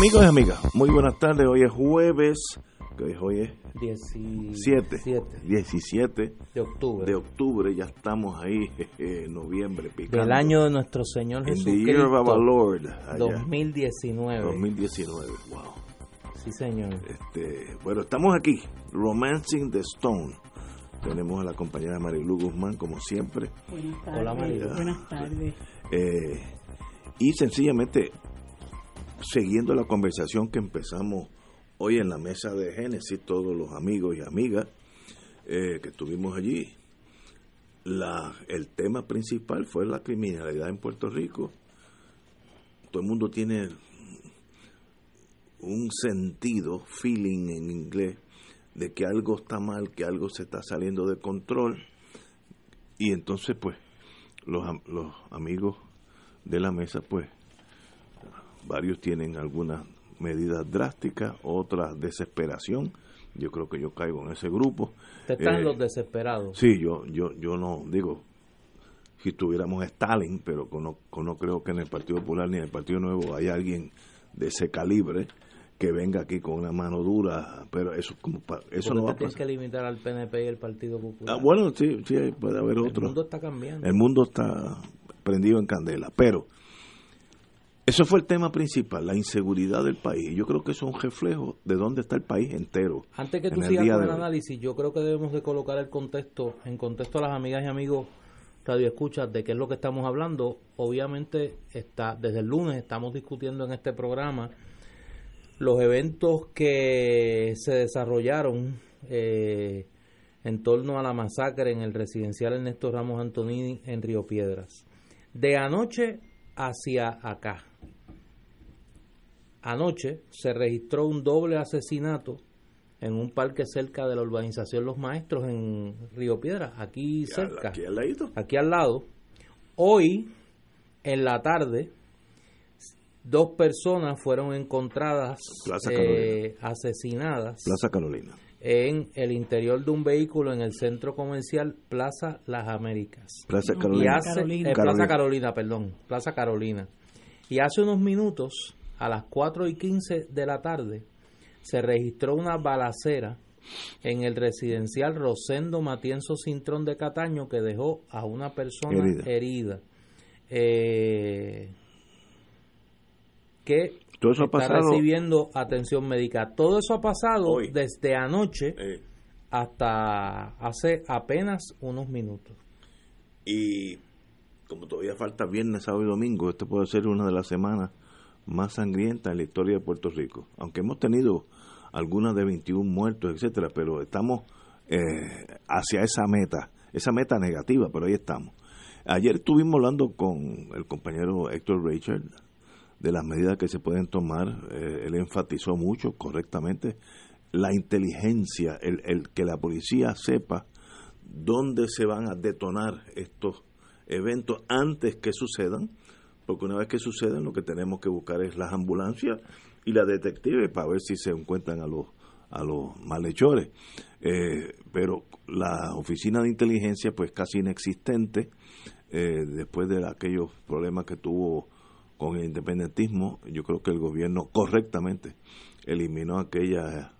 Amigos y amigas, muy buenas tardes. Hoy es jueves, que hoy es 17 17 de octubre de octubre, ya estamos ahí, jeje, noviembre, picando. del año de nuestro Señor In the year of our Jesucristo Lord, allá, 2019. 2019, wow. Sí, señor. Este, bueno, estamos aquí, Romancing the Stone. Tenemos a la compañera Marilu Guzmán, como siempre. Buenas tardes. Hola, María. Buenas tardes. Eh, y sencillamente, siguiendo la conversación que empezamos hoy en la mesa de Génesis, todos los amigos y amigas eh, que estuvimos allí, el tema principal fue la criminalidad en Puerto Rico. Todo el mundo tiene un sentido, feeling en inglés, de que algo está mal, que algo se está saliendo de control. Y entonces, pues, los, los amigos de la mesa, pues, varios tienen algunas medidas drásticas, otras desesperación. Yo creo que yo caigo en ese grupo. Te están Eh, los desesperados. Sí, yo, yo, yo no digo si tuviéramos Stalin, pero no, no creo que en el Partido Popular ni en el Partido Nuevo haya alguien de ese calibre que venga aquí con una mano dura, pero eso como pa- eso no va a te tienes pasar. que limitar al PNP y al Partido Popular. Ah, bueno, sí, sí, puede haber el otro. mundo está cambiando. El mundo está prendido en candela, pero eso fue el tema principal, la inseguridad del país. Yo creo que eso es un reflejo de dónde está el país entero. Antes que tú sigas con el análisis, yo creo que debemos de colocar el contexto, en contexto a las amigas y amigos radio escuchas de qué es lo que estamos hablando. Obviamente está desde el lunes estamos discutiendo en este programa los eventos que se desarrollaron eh, en torno a la masacre en el residencial Ernesto Ramos Antonini en Río Piedras. De anoche hacia acá. Anoche se registró un doble asesinato en un parque cerca de la urbanización Los Maestros en Río Piedras, aquí cerca, Aquí al ladito. aquí al lado. Hoy, en la tarde, dos personas fueron encontradas Plaza eh, asesinadas Plaza Carolina. en el interior de un vehículo en el centro comercial Plaza Las Américas. Plaza No, Y Carolina. hace, Carolina. eh, Plaza Carolina. Carolina, perdón, Plaza Carolina. Y hace unos minutos, a las 4 y 15 de la tarde, se registró una balacera en el residencial Rosendo Matienzo Cintrón de Cataño que dejó a una persona Herida. herida. Eh, que Todo eso ha está pasado. recibiendo atención médica. Todo eso ha pasado Hoy. desde anoche eh, hasta hace apenas unos minutos. Y como todavía falta viernes, sábado y domingo, este puede ser una de las semanas más sangrientas en la historia de Puerto Rico. Aunque hemos tenido algunas de 21 muertos, etcétera, pero estamos eh, hacia esa meta, esa meta negativa, pero ahí estamos. Ayer estuvimos hablando con el compañero Héctor Richard de las medidas que se pueden tomar. eh, él enfatizó mucho, correctamente, la inteligencia, el, el que la policía sepa dónde se van a detonar estos eventos antes que sucedan, porque una vez que suceden lo que tenemos que buscar es las ambulancias y la detective para ver si se encuentran a los a los malhechores. Eh, pero la oficina de inteligencia pues casi inexistente eh, después de aquellos problemas que tuvo con el independentismo, yo creo que el gobierno correctamente eliminó aquella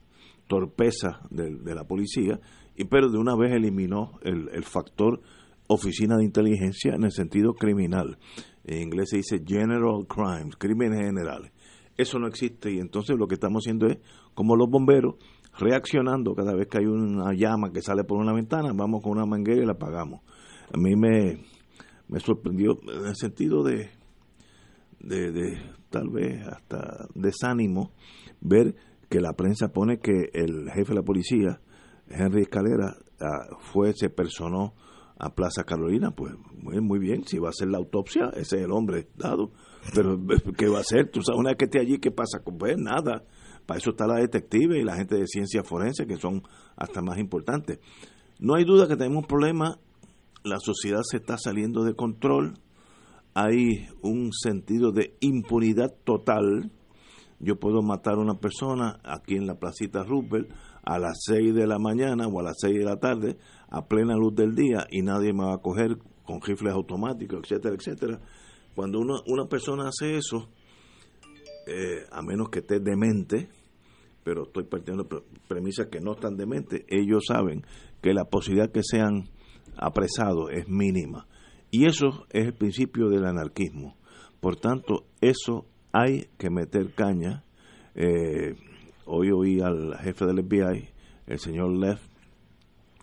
torpeza de, la policía, y pero de una vez eliminó el, el factor oficina de inteligencia en el sentido criminal. En inglés se dice general crimes, crímenes generales. Eso no existe y entonces lo que estamos haciendo es, como los bomberos, reaccionando cada vez que hay una llama que sale por una ventana, vamos con una manguera y la apagamos. A mí me, me sorprendió en el sentido de, de, de tal vez hasta desánimo ver que la prensa pone que el jefe de la policía, Henry Escalera, ah, fue, se personó a Plaza Carolina, pues muy, muy bien, si va a hacer la autopsia, ese es el hombre dado, pero ¿qué va a hacer? Tú sabes, una vez que esté allí, ¿qué pasa? Pues nada, Para eso está la detective y la gente de ciencia forense, que son hasta más importantes. No hay duda que tenemos un problema, la sociedad se está saliendo de control, hay un sentido de impunidad total. Yo puedo matar a una persona aquí en la placita Rupert a las 6 de la mañana o a las 6 de la tarde, a plena luz del día, y nadie me va a coger con rifles automáticos, etcétera, etcétera. Cuando uno, una persona hace eso, eh, a menos que esté demente, pero estoy partiendo de premisas que no están dementes, ellos saben que la posibilidad que sean apresados es mínima. Y eso es el principio del anarquismo. Por tanto, eso hay que meter caña. Eh, hoy oí al jefe del FBI, el señor Leff,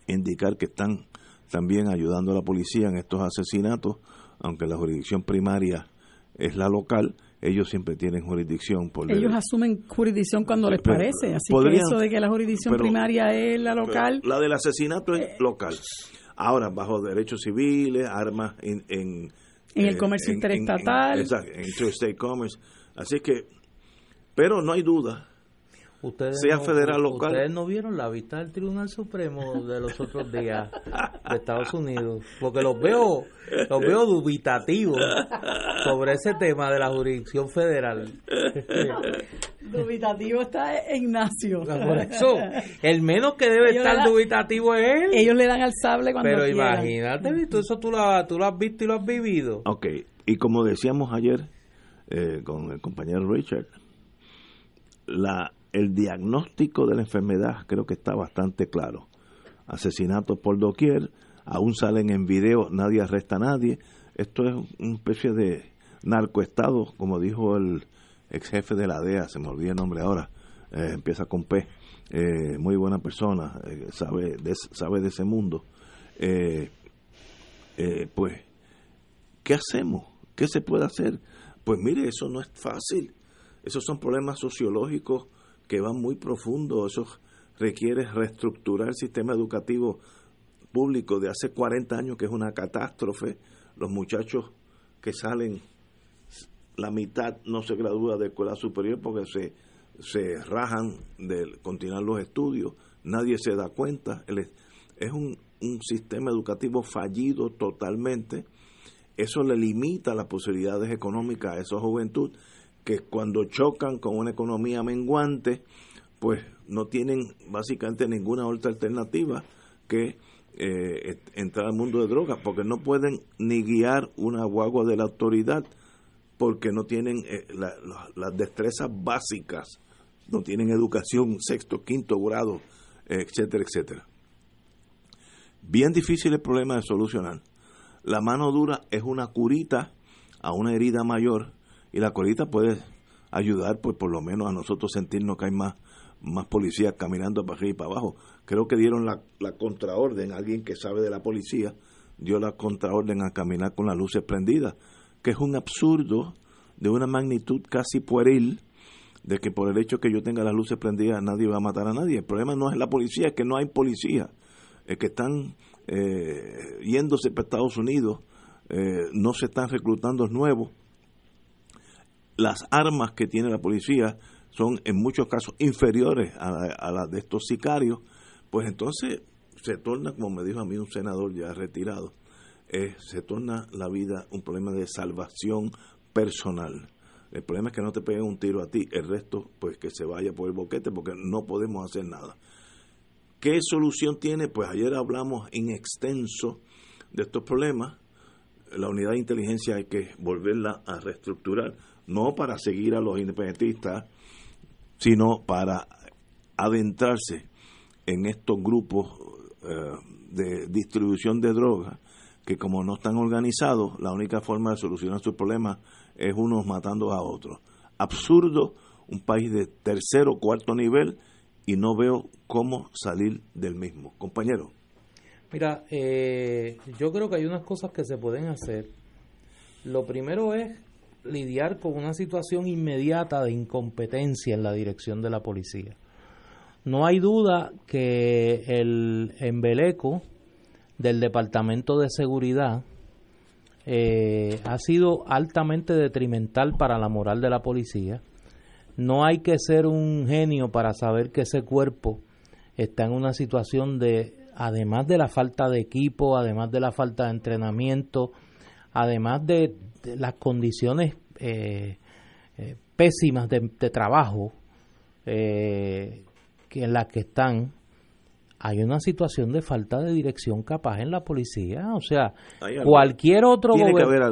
indicar que están también ayudando a la policía en estos asesinatos, aunque la jurisdicción primaria es la local, ellos siempre tienen jurisdicción. Por ellos asumen jurisdicción cuando les parece, así que eso de que la jurisdicción primaria es la local. La del asesinato es eh, local. Ahora, bajo derechos civiles, armas en... En, el eh, comercio interestatal. exacto, en interstate commerce. Así que, pero no hay duda Ustedes sea federal local. Ustedes no vieron la vista del Tribunal Supremo de los otros días de Estados Unidos, porque los veo, los veo dubitativos sobre ese tema de la jurisdicción federal. Dubitativo está Ignacio. Por eso, el menos que debe estar dubitativo es él. Ellos le dan al sable cuando Pero imagínate, eso tú lo, tú lo has visto y lo has vivido. Ok, y como decíamos ayer eh, con el compañero Richard, la el diagnóstico de la enfermedad creo que está bastante claro. Asesinatos por doquier, aún salen en video, nadie arresta a nadie. Esto es una especie de narcoestado, como dijo el ex jefe de la DEA, se me olvida el nombre ahora, eh, empieza con P, eh, muy buena persona, eh, sabe, de, sabe de ese mundo. pues, ¿qué hacemos? ¿Qué se puede hacer? Pues mire, eso no es fácil. Esos son problemas sociológicos que van muy profundo. Eso requiere reestructurar el sistema educativo público de hace 40 años, que es una catástrofe. Los muchachos que salen, la mitad no se gradúa de escuela superior porque se, se rajan de continuar los estudios. Nadie se da cuenta. Es un, un sistema educativo fallido totalmente. Eso le limita las posibilidades económicas a esa juventud que cuando chocan con una economía menguante, pues no tienen básicamente ninguna otra alternativa que eh, entrar al mundo de drogas, porque no pueden ni guiar una guagua de la autoridad, porque no tienen eh, las destrezas básicas, no tienen educación sexto, quinto grado, etcétera, etcétera. Bien difícil el problema de solucionar. La mano dura es una curita a una herida mayor y la colita puede ayudar pues por lo menos a nosotros sentirnos que hay más más policías caminando para arriba y para abajo. Creo que dieron la, contraorden, alguien que sabe de la policía dio la contraorden a caminar con las luces prendidas, que es un absurdo de una magnitud casi pueril de que por el hecho que yo tenga las luces prendidas nadie va a matar a nadie. El problema no es la policía, es que no hay policía, es que están eh, yéndose para Estados Unidos, eh, no se están reclutando nuevos las armas que tiene la policía son en muchos casos inferiores a, las de estos sicarios, pues entonces se torna, como me dijo a mí un senador ya retirado, eh, se torna la vida un problema de salvación personal. El problema es que no te peguen un tiro a ti, el resto pues que se vaya por el boquete porque no podemos hacer nada. ¿Qué solución tiene? Pues ayer hablamos en extenso de estos problemas. La unidad de inteligencia hay que volverla a reestructurar no para seguir a los independentistas, sino para adentrarse en estos grupos eh, de distribución de drogas que como no están organizados, la única forma de solucionar sus problemas es unos matando a otros. Absurdo, un país de tercero o cuarto nivel y no veo cómo salir del mismo. Compañero. Mira, eh, yo creo que hay unas cosas que se pueden hacer. Lo primero es lidiar con una situación inmediata de incompetencia en la dirección de la policía. No hay duda que el embeleco del Departamento de Seguridad eh, ha sido altamente detrimental para la moral de la policía. no hay que ser un genio para saber que ese cuerpo está en una situación de, además de la falta de equipo, además de la falta de entrenamiento, además de, las condiciones eh, eh, pésimas de, trabajo eh, que en las que están, hay una situación de falta de dirección capaz en la policía. O sea, cualquier otro,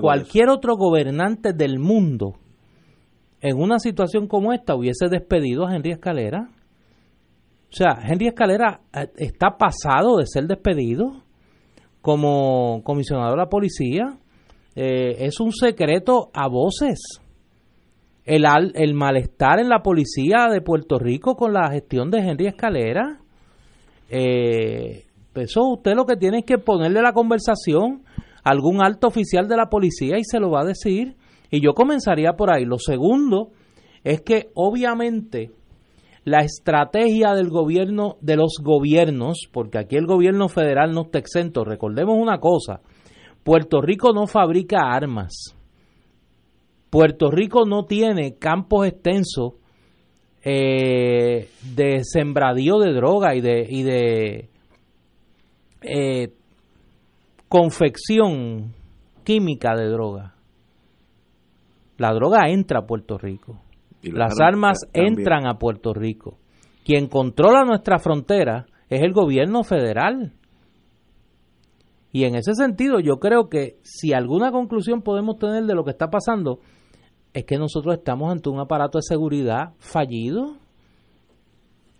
cualquier otro gobernante del mundo en una situación como esta hubiese despedido a Henry Escalera. O sea, Henry Escalera eh, está pasado de ser despedido como comisionado de la policía. Eh, es un secreto a voces. El, el malestar en la policía de Puerto Rico con la gestión de Henry Escalera. Eh, eso usted lo que tiene es que ponerle la conversación a algún alto oficial de la policía y se lo va a decir. Y yo comenzaría por ahí. Lo segundo es que obviamente la estrategia del gobierno, de los gobiernos, porque aquí el gobierno federal no está exento, recordemos una cosa, Puerto Rico no fabrica armas, Puerto Rico no tiene campos extensos eh, de sembradío de droga y de, y de eh, confección química de droga. La droga entra a Puerto Rico. Las armas entran a Puerto Rico. Quien controla nuestra frontera es el gobierno federal. Y en ese sentido yo creo que si alguna conclusión podemos tener de lo que está pasando, es que nosotros estamos ante un aparato de seguridad fallido.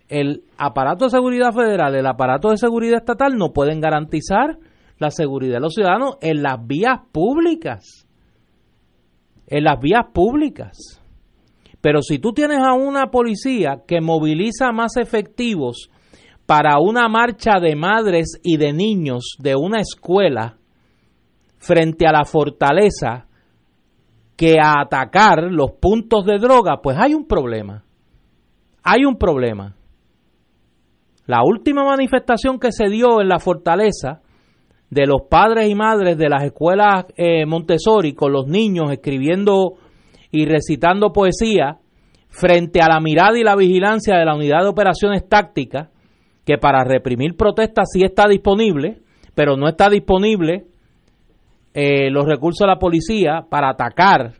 El aparato de seguridad federal, el aparato de seguridad estatal no pueden garantizar la seguridad de los ciudadanos en las vías públicas en las vías públicas. Pero si tú tienes a una policía que moviliza más efectivos para una marcha de madres y de niños de una escuela frente a la fortaleza que a atacar los puntos de droga, pues hay un problema. Hay un problema. La última manifestación que se dio en la fortaleza de los padres y madres de las escuelas eh, Montessori con los niños escribiendo y recitando poesía frente a la mirada y la vigilancia de la unidad de operaciones tácticas, que para reprimir protestas sí está disponible, pero no está disponible eh, los recursos de la policía para atacar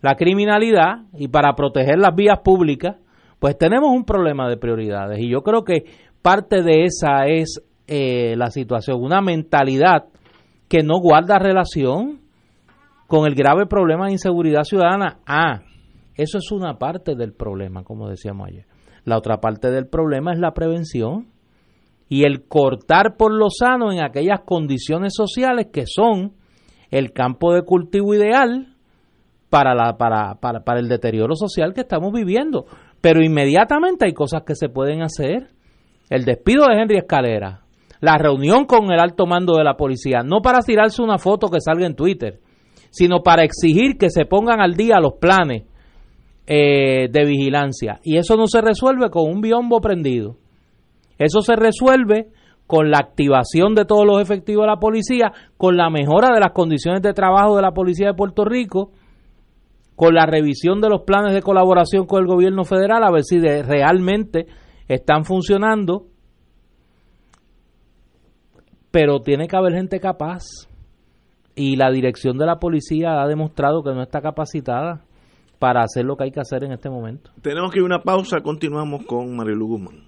la criminalidad y para proteger las vías públicas, pues tenemos un problema de prioridades. Y yo creo que parte de esa es eh, la situación, una mentalidad que no guarda relación con el grave problema de inseguridad ciudadana. Ah, eso es una parte del problema, como decíamos ayer. La otra parte del problema es la prevención y el cortar por lo sano en aquellas condiciones sociales que son el campo de cultivo ideal para, la, para, para, para el deterioro social que estamos viviendo. Pero inmediatamente hay cosas que se pueden hacer. El despido de Henry Escalera, la reunión con el alto mando de la policía, no para tirarse una foto que salga en Twitter, sino para exigir que se pongan al día los planes eh, de vigilancia. Y eso no se resuelve con un biombo prendido. Eso se resuelve con la activación de todos los efectivos de la policía, con la mejora de las condiciones de trabajo de la policía de Puerto Rico, con la revisión de los planes de colaboración con el gobierno federal, a ver si realmente están funcionando pero tiene que haber gente capaz y la dirección de la policía ha demostrado que no está capacitada para hacer lo que hay que hacer en este momento. Tenemos que ir a una pausa, continuamos con Marilu Guzmán.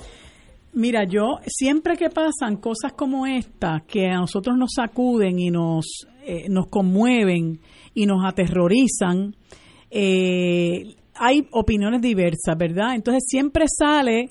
Mira, yo siempre que pasan cosas como esta, que a nosotros nos sacuden y nos, eh, nos conmueven y nos aterrorizan, eh, hay opiniones diversas, ¿verdad? Entonces siempre sale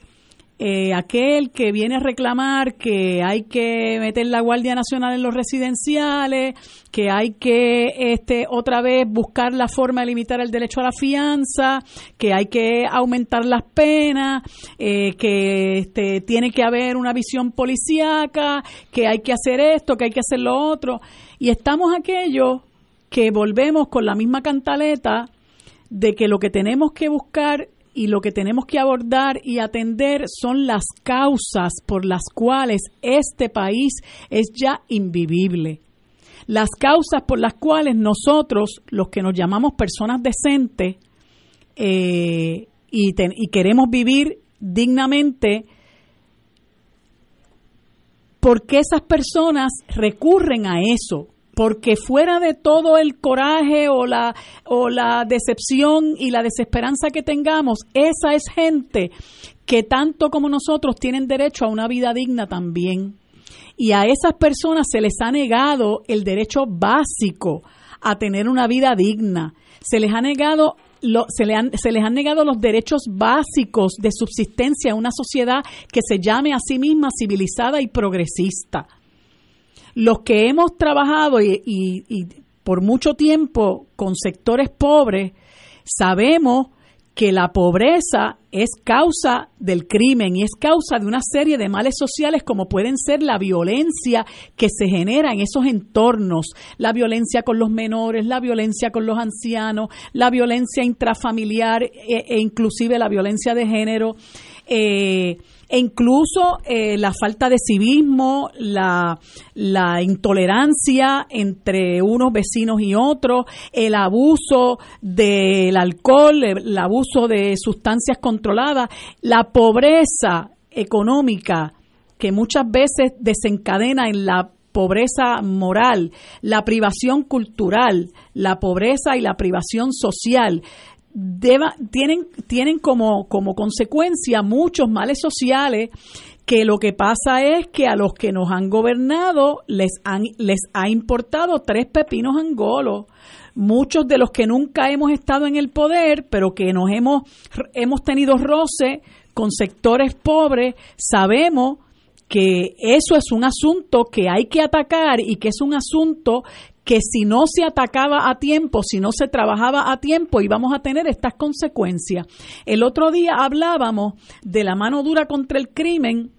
eh, aquel que viene a reclamar que hay que meter la Guardia Nacional en los residenciales, que hay que este, otra vez buscar la forma de limitar el derecho a la fianza, que hay que aumentar las penas, eh, que este, tiene que haber una visión policíaca, que hay que hacer esto, que hay que hacer lo otro. Y estamos aquellos que volvemos con la misma cantaleta de que lo que tenemos que buscar y lo que tenemos que abordar y atender son las causas por las cuales este país es ya invivible. Las causas por las cuales nosotros, los que nos llamamos personas decentes eh, y, y queremos vivir dignamente, porque esas personas recurren a eso, porque fuera de todo el coraje o la, o la decepción y la desesperanza que tengamos, esa es gente que tanto como nosotros tienen derecho a una vida digna también. Y a esas personas se les ha negado el derecho básico a tener una vida digna. Se les ha negado se, le han, se les han negado los derechos básicos de subsistencia en una sociedad que se llame a sí misma civilizada y progresista los que hemos trabajado y, por mucho tiempo con sectores pobres, sabemos que la pobreza es causa del crimen y es causa de una serie de males sociales como pueden ser la violencia que se genera en esos entornos, la violencia con los menores, la violencia con los ancianos, la violencia intrafamiliar e, e inclusive la violencia de género. Eh, e incluso eh, la falta de civismo, la, intolerancia entre unos vecinos y otros, el abuso del alcohol, el abuso de sustancias controladas, la pobreza económica que muchas veces desencadena en la pobreza moral, la privación cultural, la pobreza y la privación social tienen, tienen como, como consecuencia muchos males sociales que lo que pasa es que a los que nos han gobernado les, han, les ha importado tres pepinos angolos. Muchos de los que nunca hemos estado en el poder, pero que nos hemos, hemos tenido roce con sectores pobres, sabemos que eso es un asunto que hay que atacar y que es un asunto que si no se atacaba a tiempo, si no se trabajaba a tiempo, íbamos a tener estas consecuencias. El otro día hablábamos de la mano dura contra el crimen,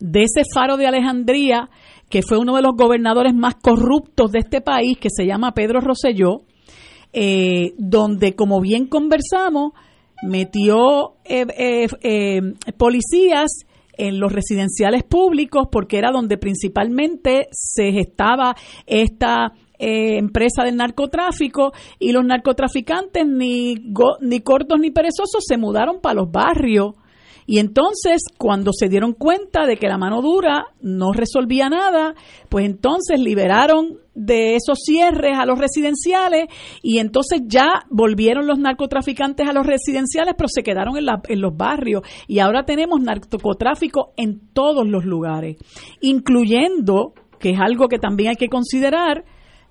de ese faro de Alejandría, que fue uno de los gobernadores más corruptos de este país, que se llama Pedro Rosselló, eh, donde, como bien conversamos, metió eh, eh, policías en los residenciales públicos porque era donde principalmente se gestaba esta eh, empresa del narcotráfico y los narcotraficantes ni, ni cortos ni perezosos se mudaron para los barrios. Y entonces, cuando se dieron cuenta de que la mano dura no resolvía nada, pues entonces liberaron de esos cierres a los residenciales y entonces ya volvieron los narcotraficantes a los residenciales, pero se quedaron en, en los barrios. Y ahora tenemos narcotráfico en todos los lugares, incluyendo, que es algo que también hay que considerar,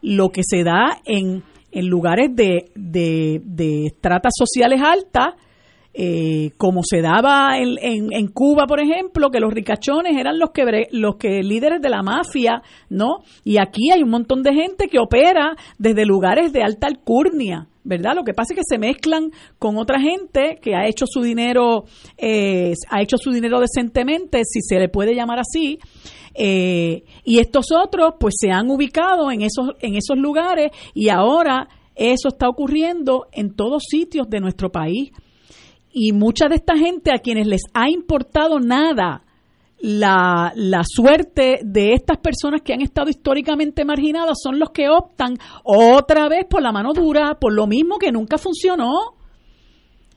lo que se da en, en lugares de, de, de estratas sociales altas, eh, como se daba en, en, Cuba, por ejemplo, que los ricachones eran los que los que líderes de la mafia, ¿no? Y aquí hay un montón de gente que opera desde lugares de alta alcurnia, ¿verdad? Lo que pasa es que se mezclan con otra gente que ha hecho su dinero, eh, ha hecho su dinero decentemente, si se le puede llamar así, eh, y estos otros, pues se han ubicado en esos, en esos lugares y ahora eso está ocurriendo en todos sitios de nuestro país. Y mucha de esta gente a quienes les ha importado nada la, la, suerte de estas personas que han estado históricamente marginadas son los que optan otra vez por la mano dura, por lo mismo que nunca funcionó.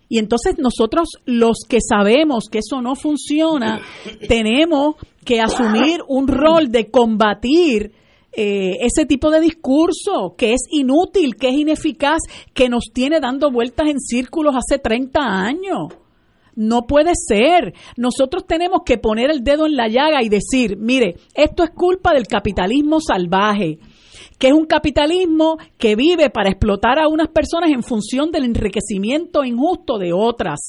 Y entonces nosotros los que sabemos que eso no funciona, tenemos que asumir un rol de combatir eh, ese tipo de discurso que es inútil, que es ineficaz, que nos tiene dando vueltas en círculos hace 30 años. No puede ser. Nosotros tenemos que poner el dedo en la llaga y decir, mire, esto es culpa del capitalismo salvaje que es un capitalismo que vive para explotar a unas personas en función del enriquecimiento injusto de otras,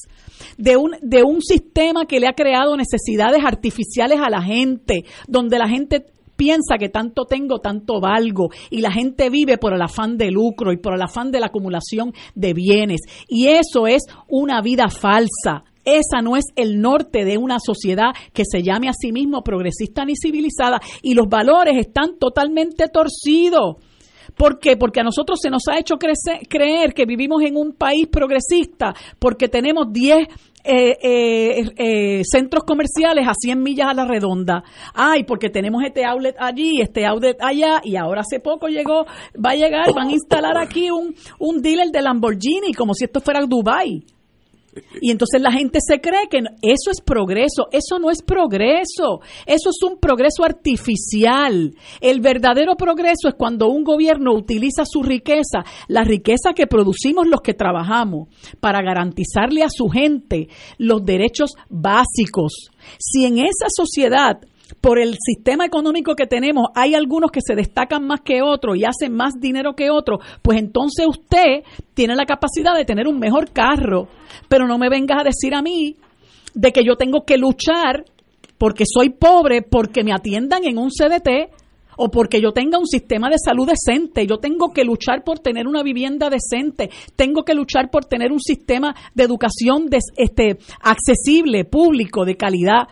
de un, de un sistema que le ha creado necesidades artificiales a la gente, donde la gente piensa que tanto tengo, tanto valgo, y la gente vive por el afán de lucro y por el afán de la acumulación de bienes. Y eso es una vida falsa. Esa no es el norte de una sociedad que se llame a sí mismo progresista ni civilizada y los valores están totalmente torcidos. ¿Por qué? Porque a nosotros se nos ha hecho creer que vivimos en un país progresista porque tenemos 10 eh, eh, eh, centros comerciales a 100 millas a la redonda. Ay, porque tenemos este outlet allí, este outlet allá, y ahora hace poco llegó, va a llegar, van a instalar aquí un, un dealer de Lamborghini, como si esto fuera Dubai. Y entonces la gente se cree que eso es progreso. Eso no es progreso. Eso es un progreso artificial. El verdadero progreso es cuando un gobierno utiliza su riqueza, la riqueza que producimos los que trabajamos, para garantizarle a su gente los derechos básicos. Si en esa sociedad por el sistema económico que tenemos, hay algunos que se destacan más que otros y hacen más dinero que otros, pues entonces usted tiene la capacidad de tener un mejor carro, pero no me vengas a decir a mí de que yo tengo que luchar porque soy pobre, porque me atiendan en un CDT o porque yo tenga un sistema de salud decente, yo tengo que luchar por tener una vivienda decente, tengo que luchar por tener un sistema de educación este, accesible, público, de calidad.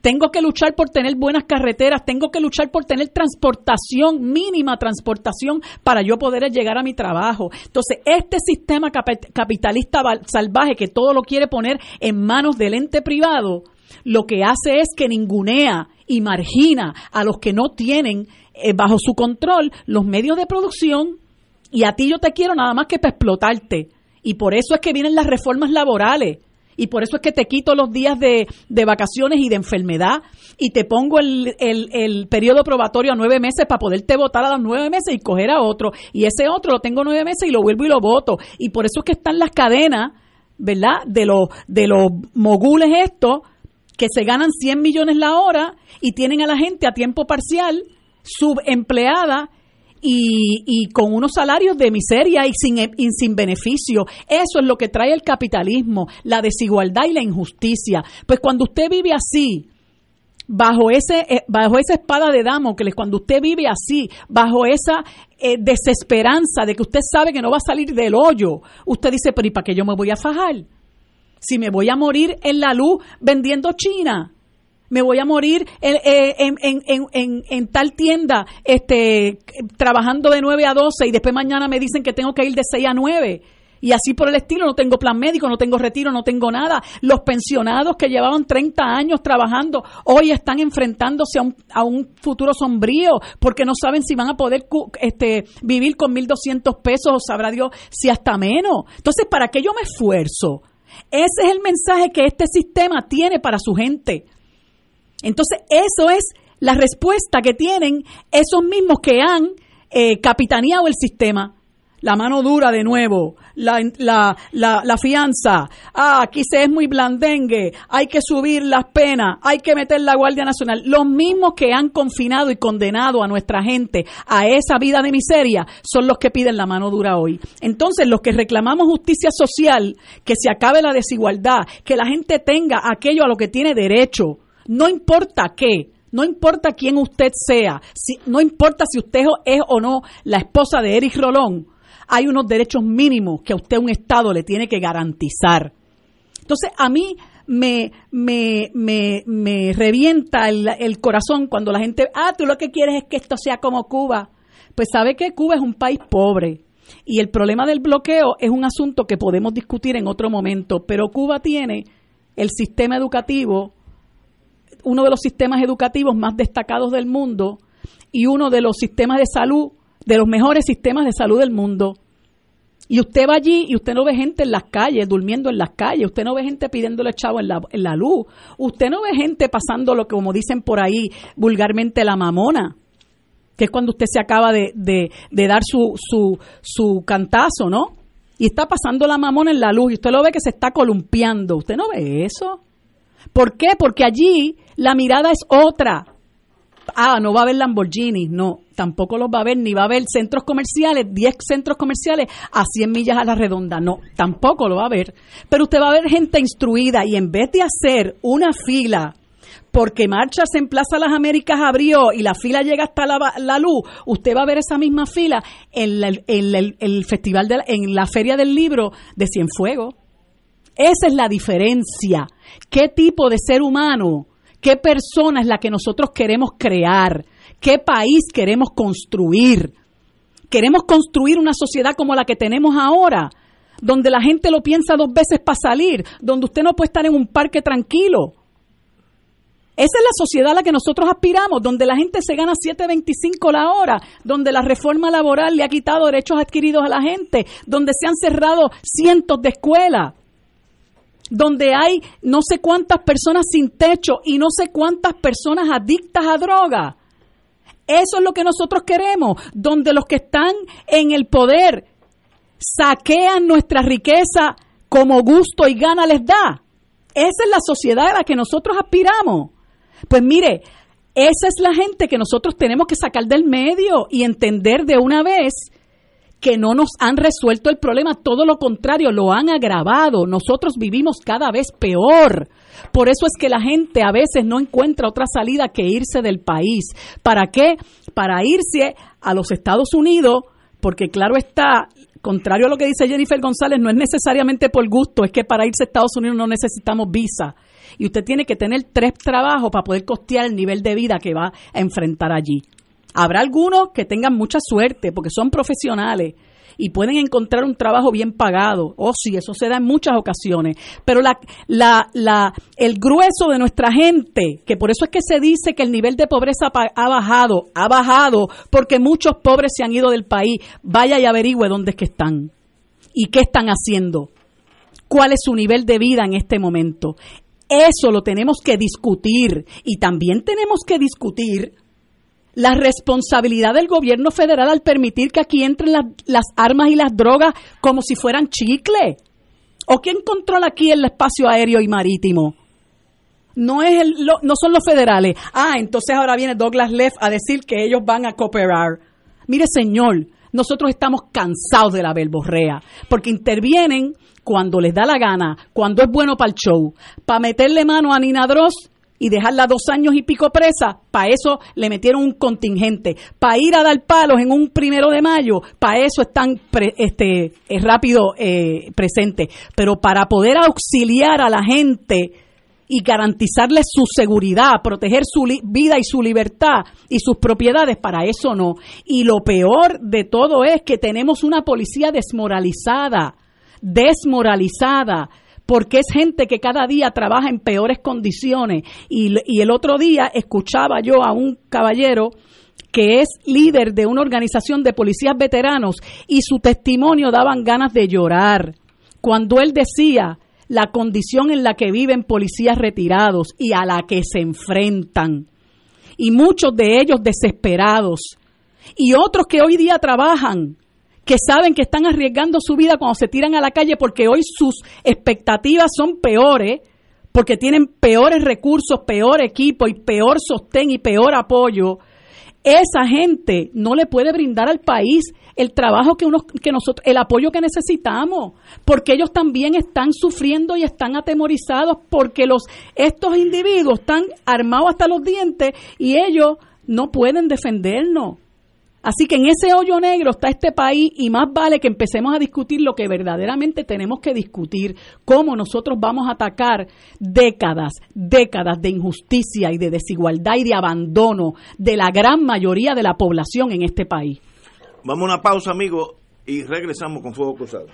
Tengo que luchar por tener buenas carreteras, tengo que luchar por tener transportación, mínima transportación, para yo poder llegar a mi trabajo. Entonces, este sistema capitalista salvaje que todo lo quiere poner en manos del ente privado, lo que hace es que ningunea y margina a los que no tienen eh, bajo su control los medios de producción y a ti yo te quiero nada más que para explotarte. Y por eso es que vienen las reformas laborales y por eso es que te quito los días de, vacaciones y de enfermedad y te pongo el, el, periodo probatorio a nueve meses para poderte votar a los nueve meses y coger a otro. Y ese otro lo tengo nueve meses y lo vuelvo y lo voto. Y por eso es que están las cadenas, ¿verdad? De los, de los mogules estos que se ganan 100 millones la hora y tienen a la gente a tiempo parcial, subempleada y, con unos salarios de miseria y sin, y sin beneficio. Eso es lo que trae el capitalismo, la desigualdad y la injusticia. Pues cuando usted vive así, bajo ese eh, bajo esa espada de Damocles, cuando usted vive así, bajo esa eh, desesperanza de que usted sabe que no va a salir del hoyo, usted dice, pero ¿y para qué yo me voy a fajar? Si me voy a morir en la luz vendiendo China, me voy a morir eh, en, tal tienda este, trabajando de 9 a 12 y después mañana me dicen que tengo que ir de 6 a 9. Y así por el estilo, no tengo plan médico, no tengo retiro, no tengo nada. Los pensionados que llevaban 30 años trabajando hoy están enfrentándose a un, a un futuro sombrío porque no saben si van a poder este, vivir con 1.200 pesos o sabrá Dios si hasta menos. Entonces, ¿para qué yo me esfuerzo? Ese es el mensaje que este sistema tiene para su gente. Entonces, eso es la respuesta que tienen esos mismos que han eh, capitaneado el sistema. La mano dura de nuevo, la, la, la, fianza, ah, aquí se es muy blandengue, hay que subir las penas, hay que meter la Guardia Nacional. Los mismos que han confinado y condenado a nuestra gente a esa vida de miseria son los que piden la mano dura hoy. Entonces, los que reclamamos justicia social, que se acabe la desigualdad, que la gente tenga aquello a lo que tiene derecho, no importa qué, no importa quién usted sea, si, no importa si usted es o no la esposa de Eric Rolón, hay unos derechos mínimos que a usted un Estado le tiene que garantizar. Entonces, a mí me, me, me, me revienta el, el, corazón cuando la gente, ah, tú lo que quieres es que esto sea como Cuba. Pues sabe que Cuba es un país pobre. Y el problema del bloqueo es un asunto que podemos discutir en otro momento, pero Cuba tiene el sistema educativo uno de los sistemas educativos más destacados del mundo y uno de los sistemas de salud, de los mejores sistemas de salud del mundo. Y usted va allí y usted no ve gente en las calles, durmiendo en las calles, usted no ve gente pidiéndole chavo en la, en la luz, usted no ve gente pasando lo que, como dicen por ahí vulgarmente, la mamona, que es cuando usted se acaba de, de, de dar su, su, su cantazo, ¿no? Y está pasando la mamona en la luz y usted lo ve que se está columpiando. ¿Usted no ve eso? ¿Por qué? Porque allí la mirada es otra. ah, no va a haber Lamborghini, no, tampoco los va a haber, ni va a haber centros comerciales, 10 centros comerciales a 100 millas a la redonda, no, tampoco lo va a haber. Pero usted va a ver gente instruida y en vez de hacer una fila porque Marchas en Plaza Las Américas abrió y la fila llega hasta la, luz, usted va a ver esa misma fila en, el, festival, de en la Feria del Libro de Cienfuegos. Esa es la diferencia. ¿Qué tipo de ser humano, qué persona es la que nosotros queremos crear? ¿Qué país queremos construir? ¿Queremos construir una sociedad como la que tenemos ahora? Donde la gente lo piensa dos veces para salir, donde usted no puede estar en un parque tranquilo, esa es la sociedad a la que nosotros aspiramos, donde la gente se gana 7.25 la hora, donde la reforma laboral le ha quitado derechos adquiridos a la gente, donde se han cerrado cientos de escuelas, donde hay no sé cuántas personas sin techo y no sé cuántas personas adictas a droga. Eso es lo que nosotros queremos, donde los que están en el poder saquean nuestra riqueza como gusto y gana les da. Esa es la sociedad a la que nosotros aspiramos. Pues mire, esa es la gente que nosotros tenemos que sacar del medio y entender de una vez que no nos han resuelto el problema, todo lo contrario, lo han agravado. Nosotros vivimos cada vez peor. Por eso es que la gente a veces no encuentra otra salida que irse del país. ¿Para qué? Para irse a los Estados Unidos, porque claro está, contrario a lo que dice Jennifer González, no es necesariamente por gusto, es que para irse a Estados Unidos no necesitamos visa y usted tiene que tener tres trabajos para poder costear el nivel de vida que va a enfrentar allí. Habrá algunos que tengan mucha suerte porque son profesionales y pueden encontrar un trabajo bien pagado. Oh, sí, eso se da en muchas ocasiones. Pero el grueso de nuestra gente, que por eso es que se dice que el nivel de pobreza ha bajado, ha bajado porque muchos pobres se han ido del país. Vaya y averigüe dónde es que están y qué están haciendo. ¿Cuál es su nivel de vida en este momento? Eso lo tenemos que discutir y también tenemos que discutir la responsabilidad del gobierno federal al permitir que aquí entren las, armas y las drogas como si fueran chicle. ¿O quién controla aquí el espacio aéreo y marítimo? No, es el, no son los federales. Ah, entonces ahora viene Douglas Leff a decir que ellos van a cooperar. Mire, señor, nosotros estamos cansados de la verborrea, porque intervienen cuando les da la gana, cuando es bueno para el show, para meterle mano a Nina Dross y dejarla dos años y pico presa, para eso le metieron un contingente. Para ir a dar palos en un primero de mayo, para eso están este, es rápido eh, presentes. Pero para poder auxiliar a la gente y garantizarles su seguridad, proteger su vida y su libertad y sus propiedades, para eso no. Y lo peor de todo es que tenemos una policía desmoralizada desmoralizada, porque es gente que cada día trabaja en peores condiciones. Y, el otro día escuchaba yo a un caballero que es líder de una organización de policías veteranos y su testimonio daban ganas de llorar cuando él decía la condición en la que viven policías retirados y a la que se enfrentan. Y muchos de ellos desesperados. Y otros que hoy día trabajan que saben que están arriesgando su vida cuando se tiran a la calle porque hoy sus expectativas son peores, porque tienen peores recursos, peor equipo y peor sostén y peor apoyo, esa gente no le puede brindar al país el trabajo que, uno, que nosotros, el apoyo que necesitamos, porque ellos también están sufriendo y están atemorizados porque los, estos individuos están armados hasta los dientes y ellos no pueden defendernos. Así que en ese hoyo negro está este país y más vale que empecemos a discutir lo que verdaderamente tenemos que discutir, cómo nosotros vamos a atacar décadas, décadas de injusticia y de desigualdad y de abandono de la gran mayoría de la población en este país. Vamos a una pausa, amigos, y regresamos con Fuego Cruzado.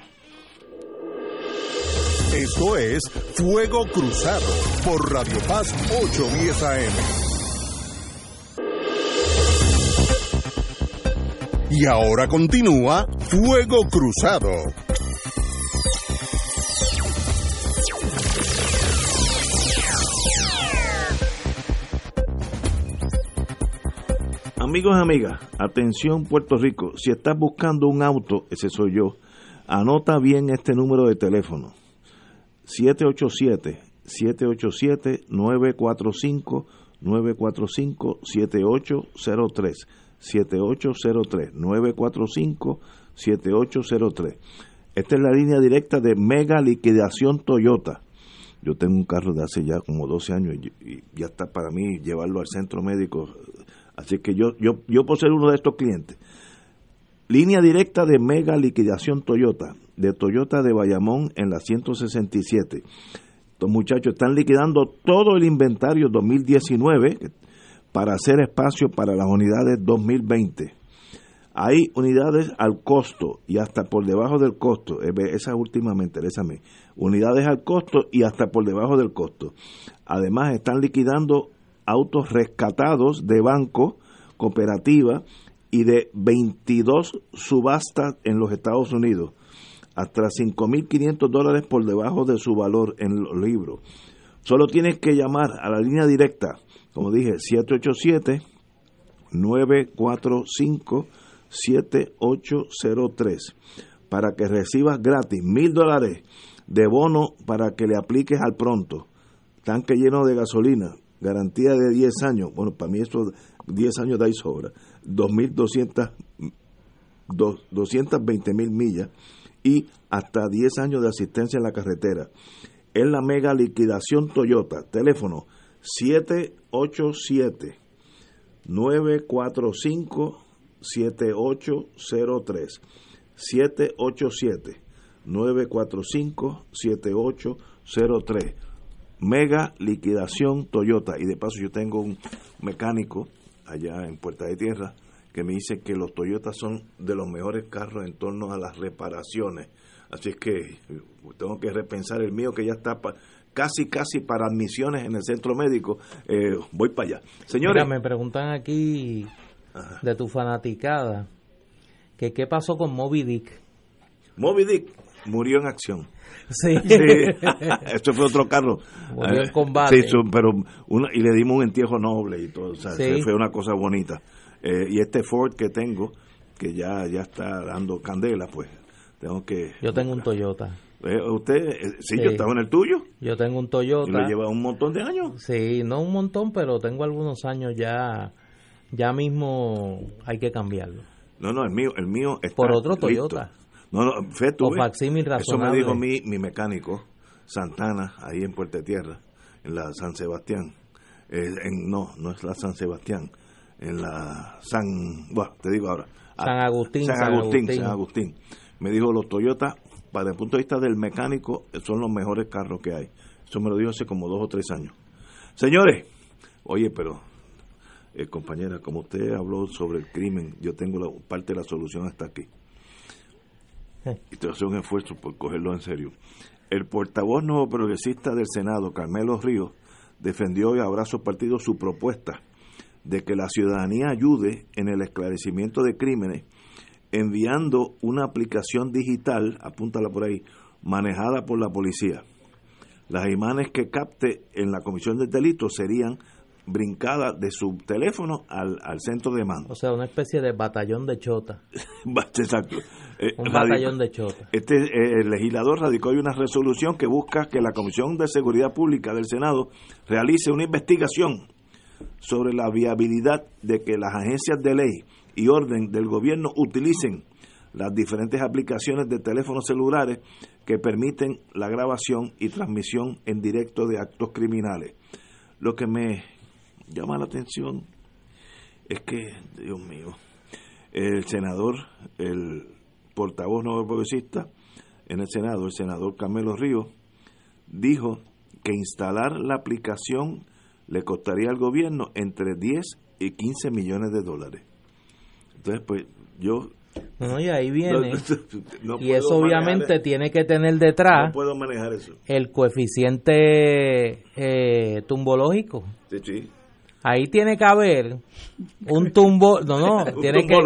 Esto es Fuego Cruzado por Radio Paz 810 AM. Y ahora continúa Fuego Cruzado. Amigos y amigas, atención Puerto Rico, si estás buscando un auto, ese soy yo, anota bien este número de teléfono. 787 787 945 945-7803. 7803. 945-7803. Esta es la línea directa de Mega Liquidación Toyota. Yo tengo un carro de hace ya como 12 años y, ya está para mí llevarlo al centro médico. Así que yo, yo, yo puedo ser uno de estos clientes. Línea directa de Mega Liquidación Toyota, de Toyota de Bayamón en la 167. Estos muchachos están liquidando todo el inventario 2019 para hacer espacio para las unidades 2020. Hay unidades al costo y hasta por debajo del costo. Eh, esa última me interesa a mí. Unidades al costo y hasta por debajo del costo. Además, están liquidando autos rescatados de banco, cooperativa y de 22 subastas en los Estados Unidos. Hasta 5.500 dólares por debajo de su valor en los libros. Solo tienes que llamar a la línea directa, como dije, 787 945 7803 para que recibas gratis mil dólares de bono para que le apliques al pronto. Tanque lleno de gasolina, garantía de 10 años. Bueno, para mí eso 10 años da y sobra. 2.200, 220 mil millas y hasta 10 años de asistencia en la carretera. Es la mega liquidación Toyota. Teléfono 787 945 7803 787 945 7803 Mega liquidación Toyota y de paso yo tengo un mecánico allá en Puerta de Tierra que me dice que los Toyotas son de los mejores carros en torno a las reparaciones. Así es que tengo que repensar el mío que ya está casi casi para admisiones en el centro médico. Eh, voy para allá. Señores, me preguntan aquí de tu fanaticada, que qué pasó con Moby Dick. Moby Dick murió en acción. Sí. Esto fue otro carro. Murió en combate. Sí, pero y le dimos un entierro noble y todo. O sea, fue una cosa bonita. Eh, y este Ford que tengo, que ya, ya está dando candela, pues tengo que... Yo tengo un Toyota. Eh, ¿Usted? Eh, sí, yo estaba en el tuyo. Yo tengo un Toyota. ¿Y lo lleva un montón de años? Sí, no un montón, pero tengo algunos años ya ya mismo hay que cambiarlo. No, no, el mío, el mío está Por otro Toyota. No, no, fe, o Eso me dijo mi, mi mecánico, Santana, ahí en Puerto Tierra, en la San Sebastián. Eh, en, no, no es la San Sebastián, en la San, bueno, te digo ahora. San Agustín. San Agustín, San Agustín. Me dijo, los Toyota, para el punto de vista del mecánico, son los mejores carros que hay. Eso me lo dijo hace como dos o tres años. Señores, oye, pero eh, compañera, como usted habló sobre el crimen, yo tengo la, parte de la solución hasta aquí. Y te hacer un esfuerzo por cogerlo en serio. El portavoz nuevo progresista del Senado, Carmelo Ríos, defendió y abrazó partido su propuesta de que la ciudadanía ayude en el esclarecimiento de crímenes enviando una aplicación digital, apúntala por ahí, manejada por la policía. Las imágenes que capte en la comisión del delito serían brincada de su teléfono al, al centro de mando. O sea, una especie de batallón de chota. Exacto. Eh, un batallón de chota. Este eh, el legislador radicó hoy una resolución que busca que la Comisión de Seguridad Pública del Senado realice una investigación sobre la viabilidad de que las agencias de ley y orden del gobierno utilicen las diferentes aplicaciones de teléfonos celulares que permiten la grabación y transmisión en directo de actos criminales. Lo que me llama la atención es que, Dios mío, el senador, el portavoz no progresista en el Senado, el senador Carmelo Ríos, dijo que instalar la aplicación le costaría al gobierno entre 10 y 15 millones de dólares. Entonces, pues yo... No, y ahí viene. y eso obviamente tiene que tener detrás... No puedo manejar eso. El coeficiente eh, tumbológico. Sí, sí. Ahí tiene que haber un tumbo, no, no, tiene, que,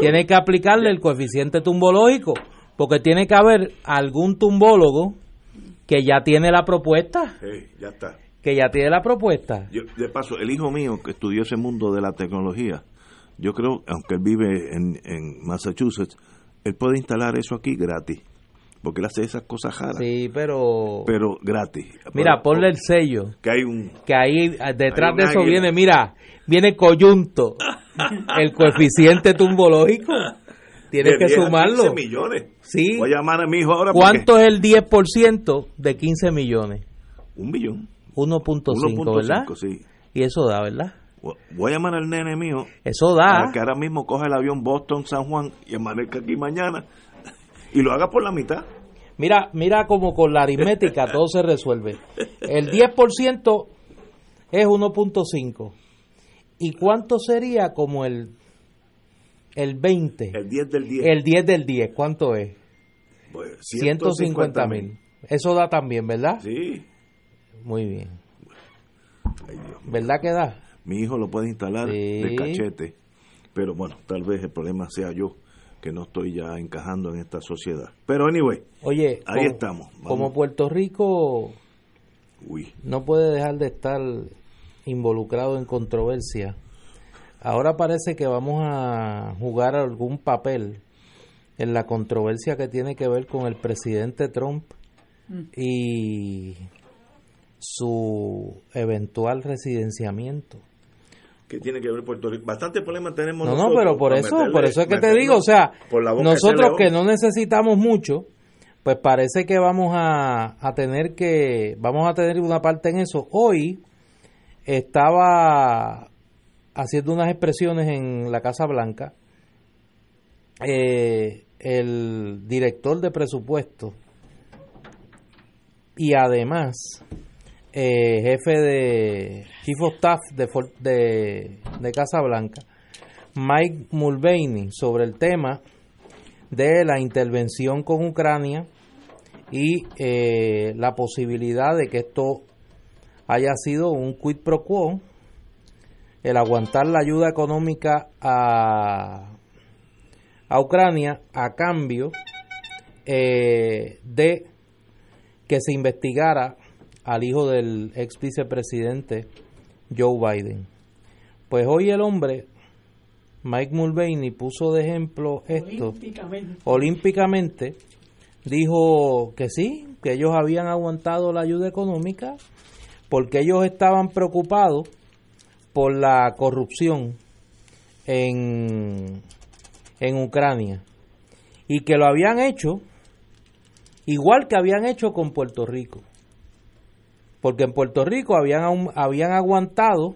tiene que aplicarle el coeficiente tumbológico, porque tiene que haber algún tumbólogo que ya tiene la propuesta. Sí, ya está. Que ya tiene la propuesta. de paso, el hijo mío que estudió ese mundo de la tecnología, yo creo, aunque él vive en, en Massachusetts, él puede instalar eso aquí gratis. porque él hace esas cosas raras. Sí, pero... Pero gratis. Mira, ponle el sello. Que hay un... Que ahí ah, detrás de eso águila. viene, mira, viene coyunto. el coeficiente tumbológico. Tienes de que 10 a sumarlo. 15 millones. Sí. Voy a llamar a mi hijo ahora ¿Cuánto es el 10% de 15 millones? Un billón. 1.5, 1.5, ¿verdad? sí. Y eso da, ¿verdad? Voy a llamar al nene mío Eso da. para que ahora mismo coja el avión Boston-San Juan y amanezca aquí mañana y lo haga por la mitad. Mira, mira como con la aritmética todo se resuelve. El 10% es 1.5. ¿Y cuánto sería como el el 20? El 10 del 10. El 10 del 10, ¿cuánto es? Pues, 150 mil. Eso da también, ¿verdad? Sí. Muy bien. Ay, Dios mío. ¿Verdad que da? Mi hijo lo puede instalar Sí. de cachete. Pero bueno, tal vez el problema sea yo, que no estoy ya encajando en esta sociedad. Pero anyway, Oye, Ahí como- estamos, vamos. Como Puerto Rico uy, no puede dejar de estar involucrado en controversia. Ahora parece que vamos a jugar algún papel en la controversia que tiene que ver con el presidente Trump y su eventual residenciamiento. ¿Qué tiene que ver Puerto Rico? Bastante problemas tenemos No, no, nosotros pero por eso, meterle- por eso es que te digo, o sea, nosotros que no necesitamos mucho, pues parece que vamos a, a tener que, vamos a tener una parte en eso. Hoy estaba haciendo unas expresiones en la Casa Blanca, eh, el director de presupuesto y además eh, jefe de Chief of Staff de, de, de Casa Blanca, Mike Mulvaney, sobre el tema de la intervención con Ucrania y eh, la posibilidad de que esto haya sido un quid pro quo, el aguantar la ayuda económica a, a Ucrania a cambio eh, de que se investigara al hijo del ex vicepresidente Joe Biden. Pues hoy el hombre, Mike Mulvaney, puso de ejemplo esto Olímpicamente. olímpicamente, dijo que sí, que ellos habían aguantado la ayuda económica porque ellos estaban preocupados por la corrupción en, en Ucrania y que lo habían hecho igual que habían hecho con Puerto Rico. Porque en Puerto Rico habían, habían aguantado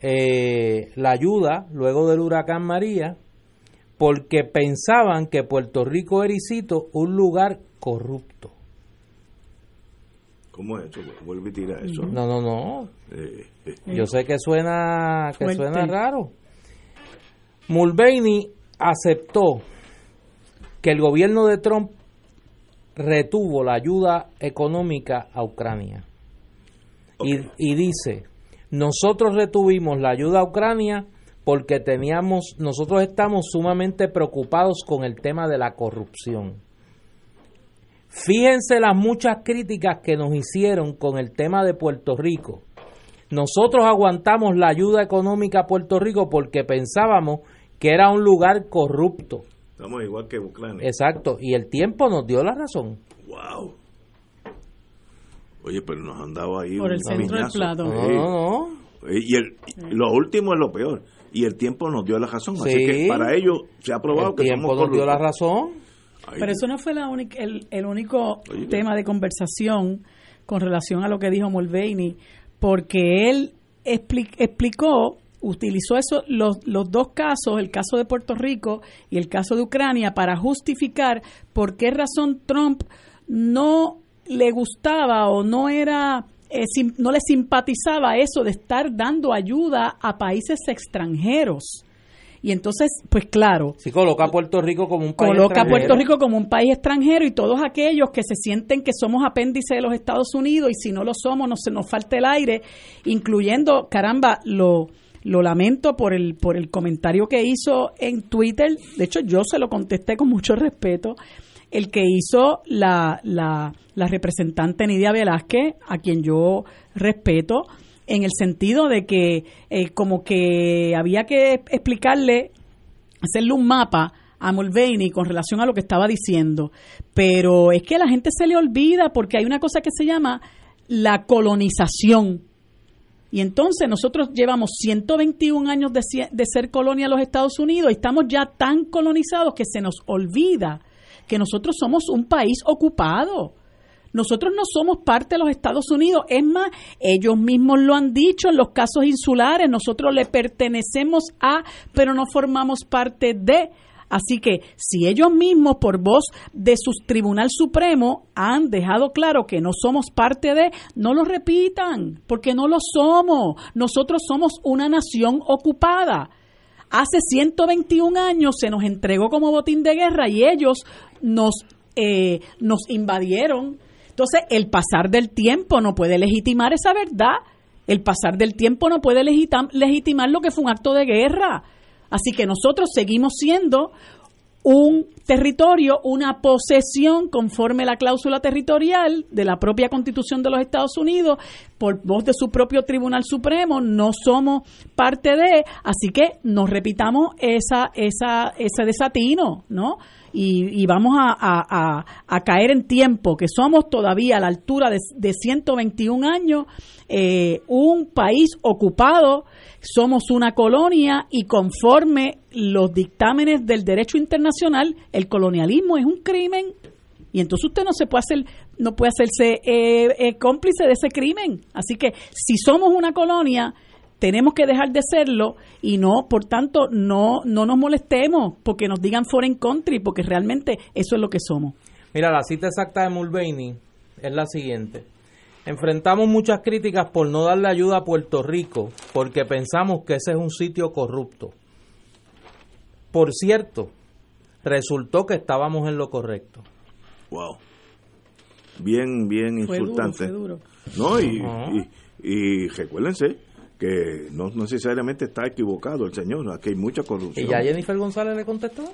eh, la ayuda luego del huracán María porque pensaban que Puerto Rico era, y cito, un lugar corrupto. ¿Cómo es eso? Vuelve y tira eso. No, no, no. Eh, eh, Yo sé que suena que Fuerte. suena raro. Mulvaney aceptó que el gobierno de Trump retuvo la ayuda económica a Ucrania. Y, y dice, nosotros retuvimos la ayuda a Ucrania porque teníamos, nosotros estamos sumamente preocupados con el tema de la corrupción. Fíjense las muchas críticas que nos hicieron con el tema de Puerto Rico. Nosotros aguantamos la ayuda económica a Puerto Rico porque pensábamos que era un lugar corrupto. Estamos igual que Ucrania. Exacto, y el tiempo nos dio la razón. Wow. Oye, pero nos han dado ahí Por un el centro del plato. No, no, no. Y el, lo último es lo peor. Y el tiempo nos dio la razón. Así Sí. que para ellos se ha probado El que tiempo somos nos dio la razón. Ay, Pero eso no fue la única, el, el único Oye. tema de conversación con relación a lo que dijo Mulvaney, porque él expli- explicó, utilizó eso, los, los dos casos, el caso de Puerto Rico y el caso de Ucrania, para justificar por qué razón Trump no le gustaba o no era eh, sim- no le simpatizaba eso de estar dando ayuda a países extranjeros. Y entonces, pues claro, Si coloca a Puerto Rico como un país coloca a. Puerto Rico como un país extranjero y todos aquellos que se sienten que somos apéndice de los Estados Unidos y si no lo somos nos, se nos falta el aire, incluyendo, caramba, lo, lo lamento por el, por el comentario que hizo en Twitter, de hecho yo se lo contesté con mucho respeto, el que hizo la, la, la representante Nidia Velázquez, a quien yo respeto, en el sentido de que eh, como que había que explicarle hacerle un mapa a Mulvaney con relación a lo que estaba diciendo. Pero es que a la gente se le olvida porque hay una cosa que se llama la colonización. Y entonces nosotros llevamos 121 años de, ser colonia de los Estados Unidos y estamos ya tan colonizados que se nos olvida que nosotros somos un país ocupado. Nosotros no somos parte de los Estados Unidos. Es más, ellos mismos lo han dicho en los casos insulares. Nosotros le pertenecemos a, pero no formamos parte de. Así que si ellos mismos, por voz de su Tribunal Supremo, han dejado claro que no somos parte de, no lo repitan, porque no lo somos. Nosotros somos una nación ocupada. Hace 121 años se nos entregó como botín de guerra y ellos nos, eh, nos invadieron. Entonces, el pasar del tiempo no puede legitimar esa verdad. El pasar del tiempo no puede legitimar lo que fue un acto de guerra. Así que nosotros seguimos siendo un territorio, una posesión conforme la cláusula territorial de la propia Constitución de los Estados Unidos, por voz de su propio Tribunal Supremo, no somos parte de, así que nos repitamos esa, esa, ese desatino, ¿no? Y, vamos a, caer en tiempo, que somos todavía a la altura de, de 121 años, eh, un país ocupado somos una colonia y conforme los dictámenes del derecho internacional, el colonialismo es un crimen y entonces usted no se puede hacer no puede hacerse eh, eh, cómplice de ese crimen. Así que si somos una colonia, tenemos que dejar de serlo y no, por tanto, no, no nos molestemos porque nos digan foreign country, porque realmente eso es lo que somos. Mira, la cita exacta de Mulvaney es la siguiente. Enfrentamos muchas críticas por no darle ayuda a Puerto Rico porque pensamos que ese es un sitio corrupto. Por cierto, resultó que estábamos en lo correcto. Wow. Bien, bien insultante. No, y, y, recuérdense que no necesariamente está equivocado el señor, aquí hay mucha corrupción. ¿Y ya Jennifer González le contestó?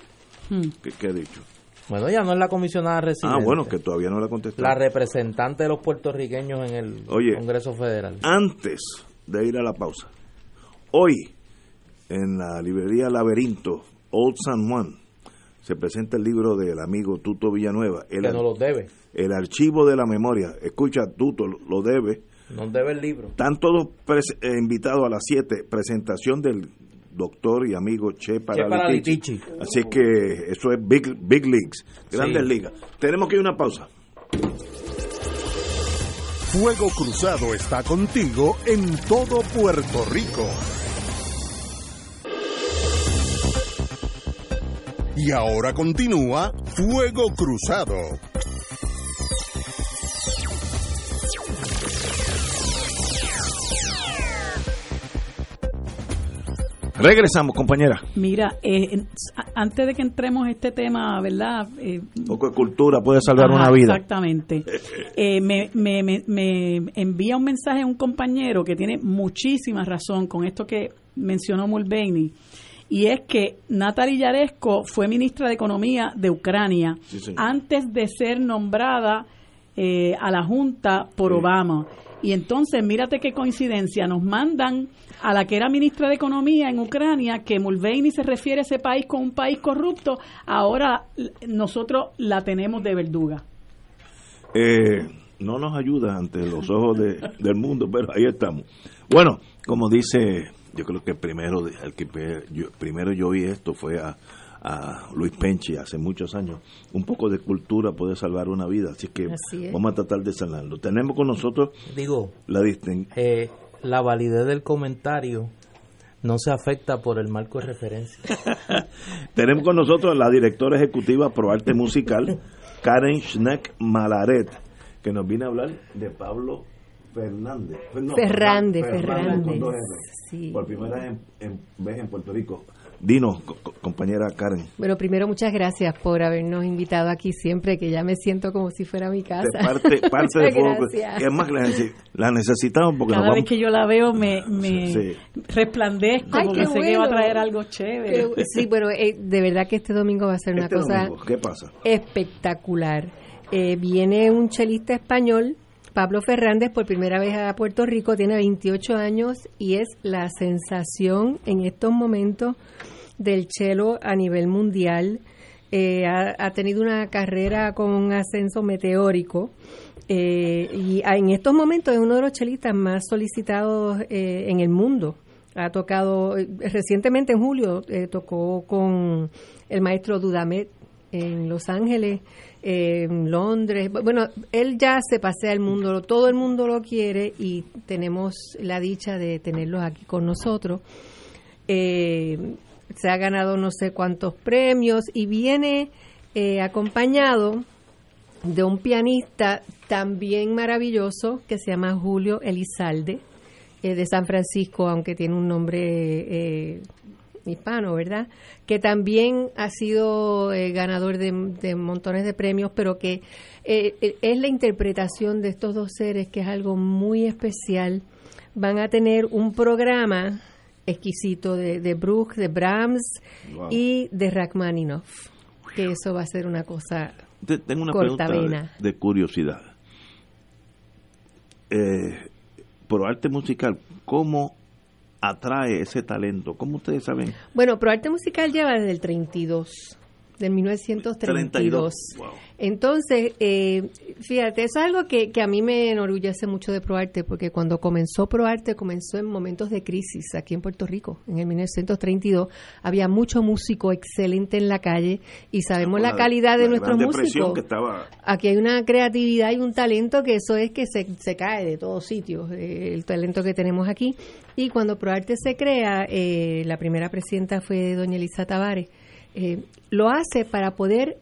¿Qué, qué ha dicho? Bueno, ya no es la comisionada residente. Ah, bueno, que todavía no la contestó. La representante de los puertorriqueños en el Congreso Federal. Antes de ir a la pausa, hoy en la librería Laberinto, Old San Juan, se presenta el libro del amigo Tuto Villanueva. El, que no lo debe. El archivo de la memoria. Escucha, Tuto, lo debe. No debe el libro. Están todos eh, invitados a las 7, presentación del doctor y amigo Che Paralitici. Así que eso es Big, big Leagues, Grandes Ligas. Tenemos que ir a una pausa. Fuego Cruzado está contigo en todo Puerto Rico. Y ahora continúa Fuego Cruzado. Regresamos, compañera. Mira, eh, antes de que entremos en este tema, ¿verdad? Eh, un poco de cultura puede salvar una vida. Exactamente. Eh, me, me, me, envía un mensaje a un compañero que tiene muchísima razón con esto que mencionó Mulvaney. Y es que Natalie Yaresco fue ministra de Economía de Ucrania antes de ser nombrada a la Junta por Obama. Y entonces, mírate qué coincidencia, nos mandan a la que era ministra de Economía en Ucrania, que Mulvaney se refiere a ese país como un país corrupto, ahora nosotros la tenemos de verduga. Eh, no nos ayuda ante los ojos del mundo, pero ahí estamos. Bueno, como dice, yo creo que primero, el que primero yo vi esto fue a, Luis Penchi hace muchos años. Un poco de cultura puede salvar una vida, así que vamos a tratar de salvarlo. Tenemos con nosotros Digo, la distinción. Eh, la validez del comentario no se afecta por el marco de referencia. Tenemos con nosotros a la directora ejecutiva Pro Arte Musical, Karen Schneck Malaret, que nos viene a hablar de Pablo Fernández. Fernández, Fernández. Por primera vez en Puerto Rico. Dinos, compañera Karen. Bueno, primero muchas gracias por habernos invitado aquí siempre, que ya me siento como si fuera mi casa. parte, parte de fuego, es más, la necesitamos porque cada vez que yo la veo me, me resplandezco porque sé que va a traer algo chévere. sí, bueno, eh, de verdad que este domingo va a ser una este cosa ¿qué pasa? espectacular. Eh, viene un chelista español Pablo Fernández por primera vez a Puerto Rico, tiene 28 años y es la sensación en estos momentos del chelo a nivel mundial. eh, ha, tenido una carrera con un ascenso meteórico. Eh, y en estos momentos es uno de los chelistas más solicitados eh, en el mundo. Ha tocado, recientemente en julio, tocó con el maestro Dudamet en Los Ángeles, en Londres. Bueno, él ya se pasea el mundo, todo el mundo lo quiere y tenemos la dicha de tenerlo aquí con nosotros. Eh, se ha ganado no sé cuántos premios y viene eh, acompañado de un pianista también maravilloso que se llama Julio Elizalde, eh, de San Francisco, aunque tiene un nombre hispano, ¿verdad? Que también ha sido ganador de, de, montones de premios, pero que es la interpretación de estos dos seres que es algo muy especial. Van a tener un programa exquisito de, de Bruch, de Brahms y de Rachmaninoff. Que eso va a ser una cosa Tengo una pregunta de, curiosidad. Eh, por arte musical, ¿cómo atrae ese talento? ¿Cómo ustedes saben? Bueno, Pro Arte Musical lleva desde el 32 de 1932. Entonces, eh, fíjate, es algo que, que, a mí me enorgullece mucho de ProArte, porque cuando comenzó ProArte, comenzó en momentos de crisis aquí en Puerto Rico. En el 1932 había mucho músico excelente en la calle y sabemos la, calidad de nuestros músicos. Aquí hay una creatividad y un talento que eso es que se, se cae de todos sitios, eh, el talento que tenemos aquí. Y cuando ProArte se crea, eh, la primera presidenta fue doña Elisa Tavares eh, lo hace para poder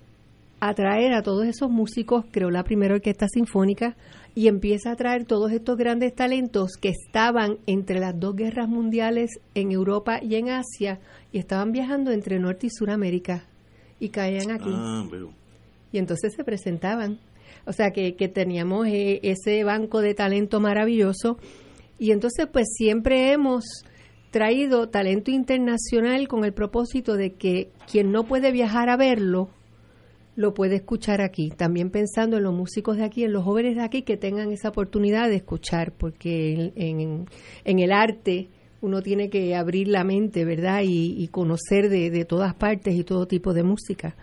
atraer a todos esos músicos, creó la primera orquesta sinfónica y empieza a atraer todos estos grandes talentos que estaban entre las dos guerras mundiales en Europa y en Asia y estaban viajando entre Norte y Suramérica y caían aquí. Ah, y entonces se presentaban. O sea que, que teníamos eh, ese banco de talento maravilloso y entonces pues siempre hemos traído talento internacional con el propósito de que quien no puede viajar a verlo, lo puede escuchar aquí. También pensando en los músicos de aquí, en los jóvenes de aquí que tengan esa oportunidad de escuchar, porque en, en, el arte uno tiene que abrir la mente, ¿verdad? Y, conocer de, todas partes y todo tipo de música.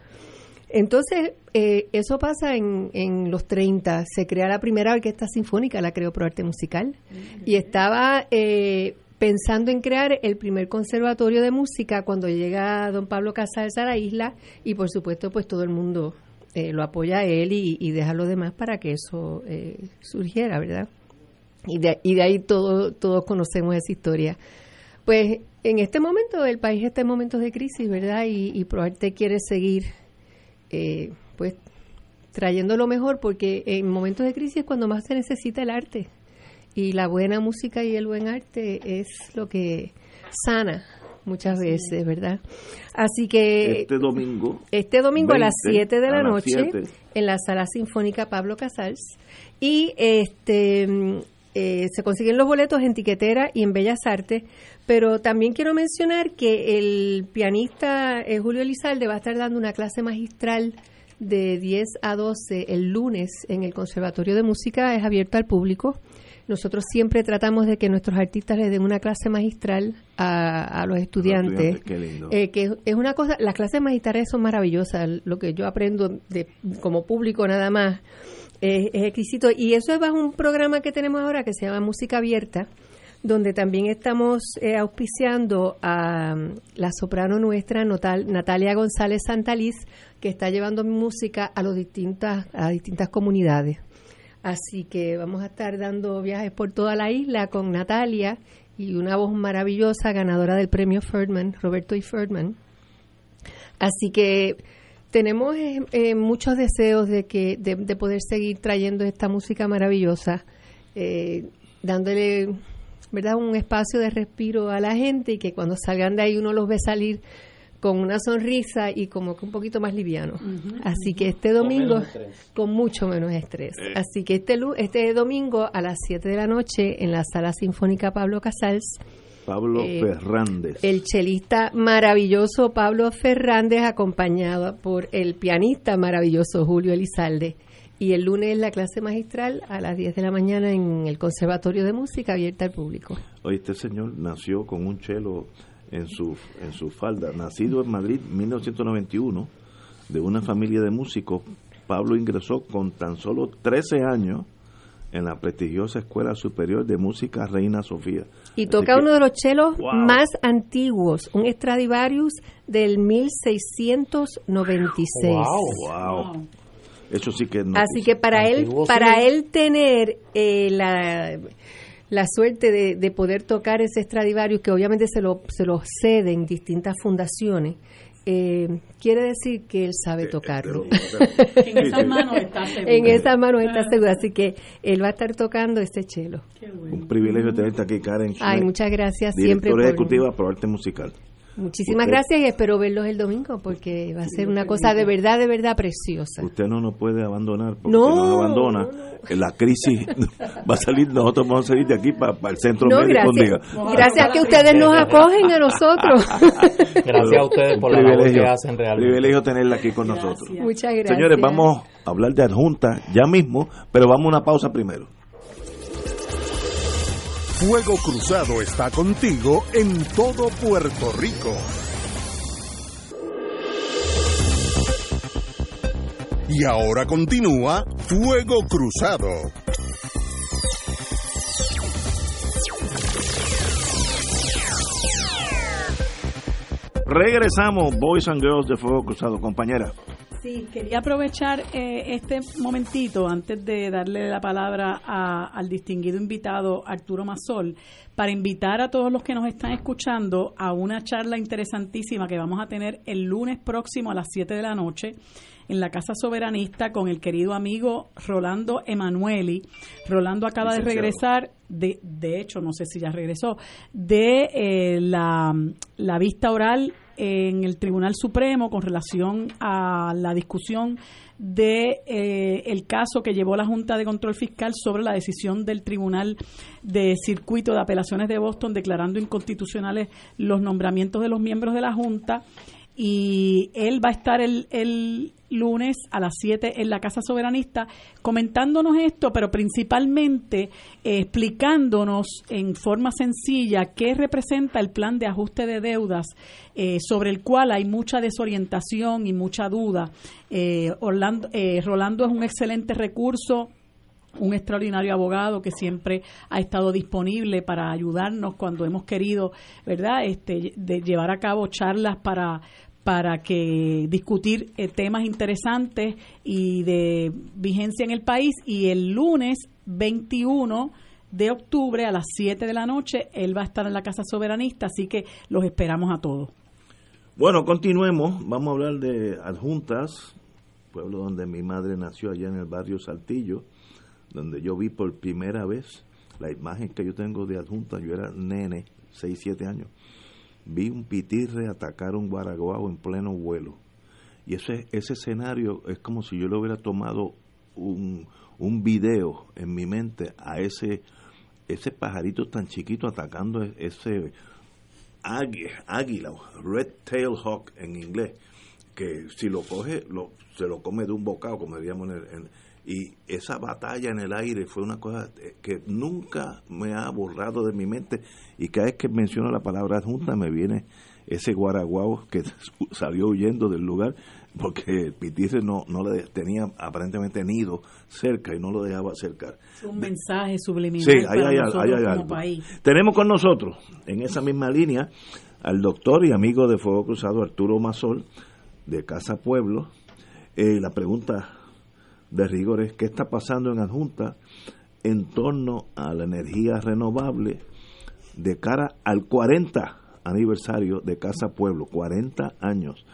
Entonces, eh, eso pasa en, en, los 30. Se crea la primera orquesta sinfónica, la creó Pro Arte Musical. Y estaba eh, pensando en crear el primer conservatorio de música cuando llega don Pablo Casals a la isla y por supuesto pues todo el mundo eh, lo apoya a él y, deja a los demás para que eso eh, surgiera, ¿verdad? Y de, y de ahí todo, todos conocemos esa historia. Pues en este momento el país está en momentos de crisis, ¿verdad? Y, y ProArte quiere seguir eh, pues trayendo lo mejor porque en momentos de crisis es cuando más se necesita el arte y la buena música y el buen arte es lo que sana muchas veces, ¿verdad? Así que este domingo este domingo a las 7 de la noche en la Sala Sinfónica Pablo Casals y este eh, se consiguen los boletos en Tiquetera y en Bellas Artes, pero también quiero mencionar que el pianista eh, Julio Elizalde va a estar dando una clase magistral de 10 a 12 el lunes en el Conservatorio de Música, es abierto al público. Nosotros siempre tratamos de que nuestros artistas les den una clase magistral a, los estudiantes. Eh, que es una cosa, las clases magistrales son maravillosas. Lo que yo aprendo de, como público nada más es, exquisito. Y eso es bajo un programa que tenemos ahora que se llama Música Abierta donde también estamos eh, auspiciando a um, la soprano nuestra Natalia González Santaliz, que está llevando música a, los distintas, a distintas comunidades. Así que vamos a estar dando viajes por toda la isla con Natalia y una voz maravillosa, ganadora del premio Ferdman, Roberto y Ferdman. Así que tenemos eh, eh, muchos deseos de que de, poder seguir trayendo esta música maravillosa, eh, dándole verdad un espacio de respiro a la gente y que cuando salgan de ahí uno los ve salir con una sonrisa y como que un poquito más liviano. Así que este domingo, con, mucho menos estrés. Eh. Así que este, este domingo a las 7 de la noche en la Sala Sinfónica Pablo Casals. Pablo eh, Fernández. El chelista maravilloso Pablo Fernández, acompañado por el pianista maravilloso Julio Elizalde. Y el lunes la clase magistral a las 10 de la mañana en el Conservatorio de Música abierta al público. Oye, este señor nació con un chelo en su, en su falda. Nacido en Madrid 1991, de una familia de músicos, Pablo ingresó con tan solo 13 años en la prestigiosa Escuela Superior de Música Reina Sofía. Y toca uno de los chelos más antiguos, un Stradivarius del 1696. Wow, Eso sí que Así que para él para él tener eh, la la suerte de, de, poder tocar ese Stradivarius, que obviamente se lo, se lo ceden distintas fundaciones, eh, quiere decir que él sabe eh, tocarlo. en esas manos está seguro. En esas manos está seguro, así que él va a estar tocando este chelo. Un privilegio tenerte aquí, Karen. Ay, muchas gracias siempre. Por... ejecutiva por arte musical. Muchísimas gracias y espero verlos el domingo porque va a ser una cosa de verdad, de verdad preciosa. Usted no nos puede abandonar porque no, no nos abandona. la crisis va a salir, nosotros vamos a salir de aquí para, el centro no, médico. Gracias, gracias a que ustedes nos acogen a nosotros. gracias a ustedes por la labor que hacen realmente. Privilegio tenerla aquí con nosotros. Muchas gracias. Señores, vamos a hablar de adjunta ya mismo, pero vamos a una pausa primero. Fuego Cruzado está contigo en todo Puerto Rico. Y ahora continúa Fuego Cruzado. Regresamos, Boys and Girls de Fuego Cruzado, compañera. Sí, quería aprovechar eh, este momentito antes de darle la palabra al distinguido invitado Arturo Mazol para invitar a todos los que nos están escuchando a una charla interesantísima que vamos a tener el lunes próximo a las 7 de la noche en la Casa Soberanista con el querido amigo Rolando Emanueli. Rolando acaba de regresar, de, de hecho, no sé si ya regresó, de eh, la, la vista oral en el Tribunal Supremo con relación a la discusión de eh, el caso que llevó la Junta de Control Fiscal sobre la decisión del Tribunal de Circuito de Apelaciones de Boston declarando inconstitucionales los nombramientos de los miembros de la Junta y él va a estar el, el lunes a las 7 en la Casa Soberanista comentándonos esto, pero principalmente eh, explicándonos en forma sencilla qué representa el plan de ajuste de deudas eh, sobre el cual hay mucha desorientación y mucha duda. Eh, Orlando, Rolando es un excelente recurso un extraordinario abogado que siempre ha estado disponible para ayudarnos cuando hemos querido, ¿verdad?, este, de llevar a cabo charlas para para que discutir eh, temas interesantes y de vigencia en el país. Y el lunes 21 de octubre a las 7 de la noche él va a estar en la Casa Soberanista, así que los esperamos a todos. Bueno, continuemos, vamos a hablar de Adjuntas, pueblo donde mi madre nació allá en el barrio Saltillo, donde yo vi por primera vez la imagen que yo tengo de Adjuntas, yo era nene, 6, 7 años vi un pitirre atacar un guaraguao en pleno vuelo. Y ese, ese escenario es como si yo le hubiera tomado un, un video en mi mente a ese, ese pajarito tan chiquito atacando e, ese águila, red tail hawk en inglés, que si lo coge, lo, se lo come de un bocado, como diríamos en, y esa batalla en el aire fue una cosa que nunca me ha borrado de mi mente y cada vez que menciono la palabra adjunta me viene ese guaraguao que salió huyendo del lugar porque el no, no le tenía aparentemente nido cerca y no lo dejaba acercar. un mensaje subliminal sí, hay, Tenemos con nosotros, en esa misma línea, al doctor y amigo de Fuego Cruzado Arturo Mazol, de Casa Pueblo. Eh, la pregunta de rigores qué está pasando en Adjunta en torno a la energía renovable de cara al 40 aniversario de Casa Pueblo, 40 años.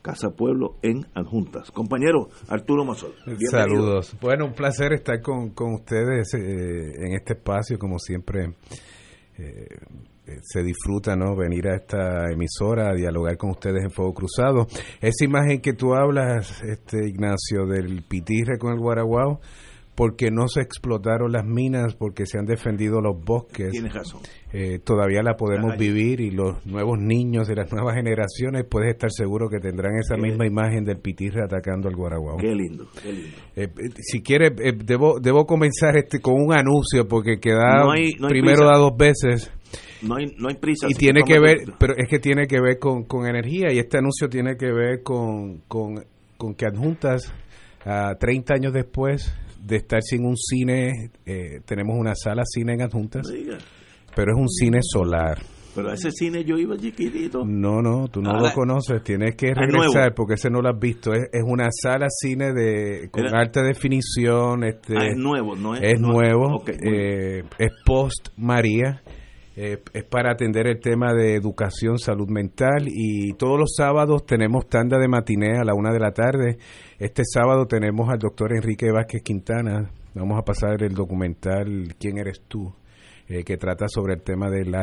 Casa Pueblo en Adjuntas. Compañero Arturo Mazol. Saludos. Bueno, un placer estar con, con ustedes eh, en este espacio, como siempre. Eh, se disfruta no venir a esta emisora a dialogar con ustedes en Fuego Cruzado. Esa imagen que tú hablas, este Ignacio, del pitirre con el guaraguao, porque no se explotaron las minas, porque se han defendido los bosques. Tienes razón. Eh, todavía la podemos vivir y los nuevos niños de las nuevas generaciones puedes estar seguro que tendrán esa misma imagen del pitirre atacando al guaraguao. Qué lindo, qué lindo. Eh, si quieres, debo, debo comenzar este con un anuncio porque queda primero da dos veces no hay, no hay prisa. Y tiene que ver, pero es que tiene que ver con, con energía y este anuncio tiene que ver con, con, con que adjuntas, a 30 años después de estar sin un cine, eh, tenemos una sala cine en adjuntas, pero es un cine solar. Pero a ese cine yo iba chiquitito. No, no, tú no lo conoces, tienes que regresar porque ese no lo has visto. Es, una sala cine de con alta definición. Este, ah, es nuevo, ¿no es? Es nuevo, eh, es post María. Eh, es para atender el tema de educación, salud mental y todos los sábados tenemos tanda de matiné a la una de la tarde. Este sábado tenemos al doctor Enrique Vázquez Quintana. Vamos a pasar el documental ¿Quién eres tú? Eh, que trata sobre el tema del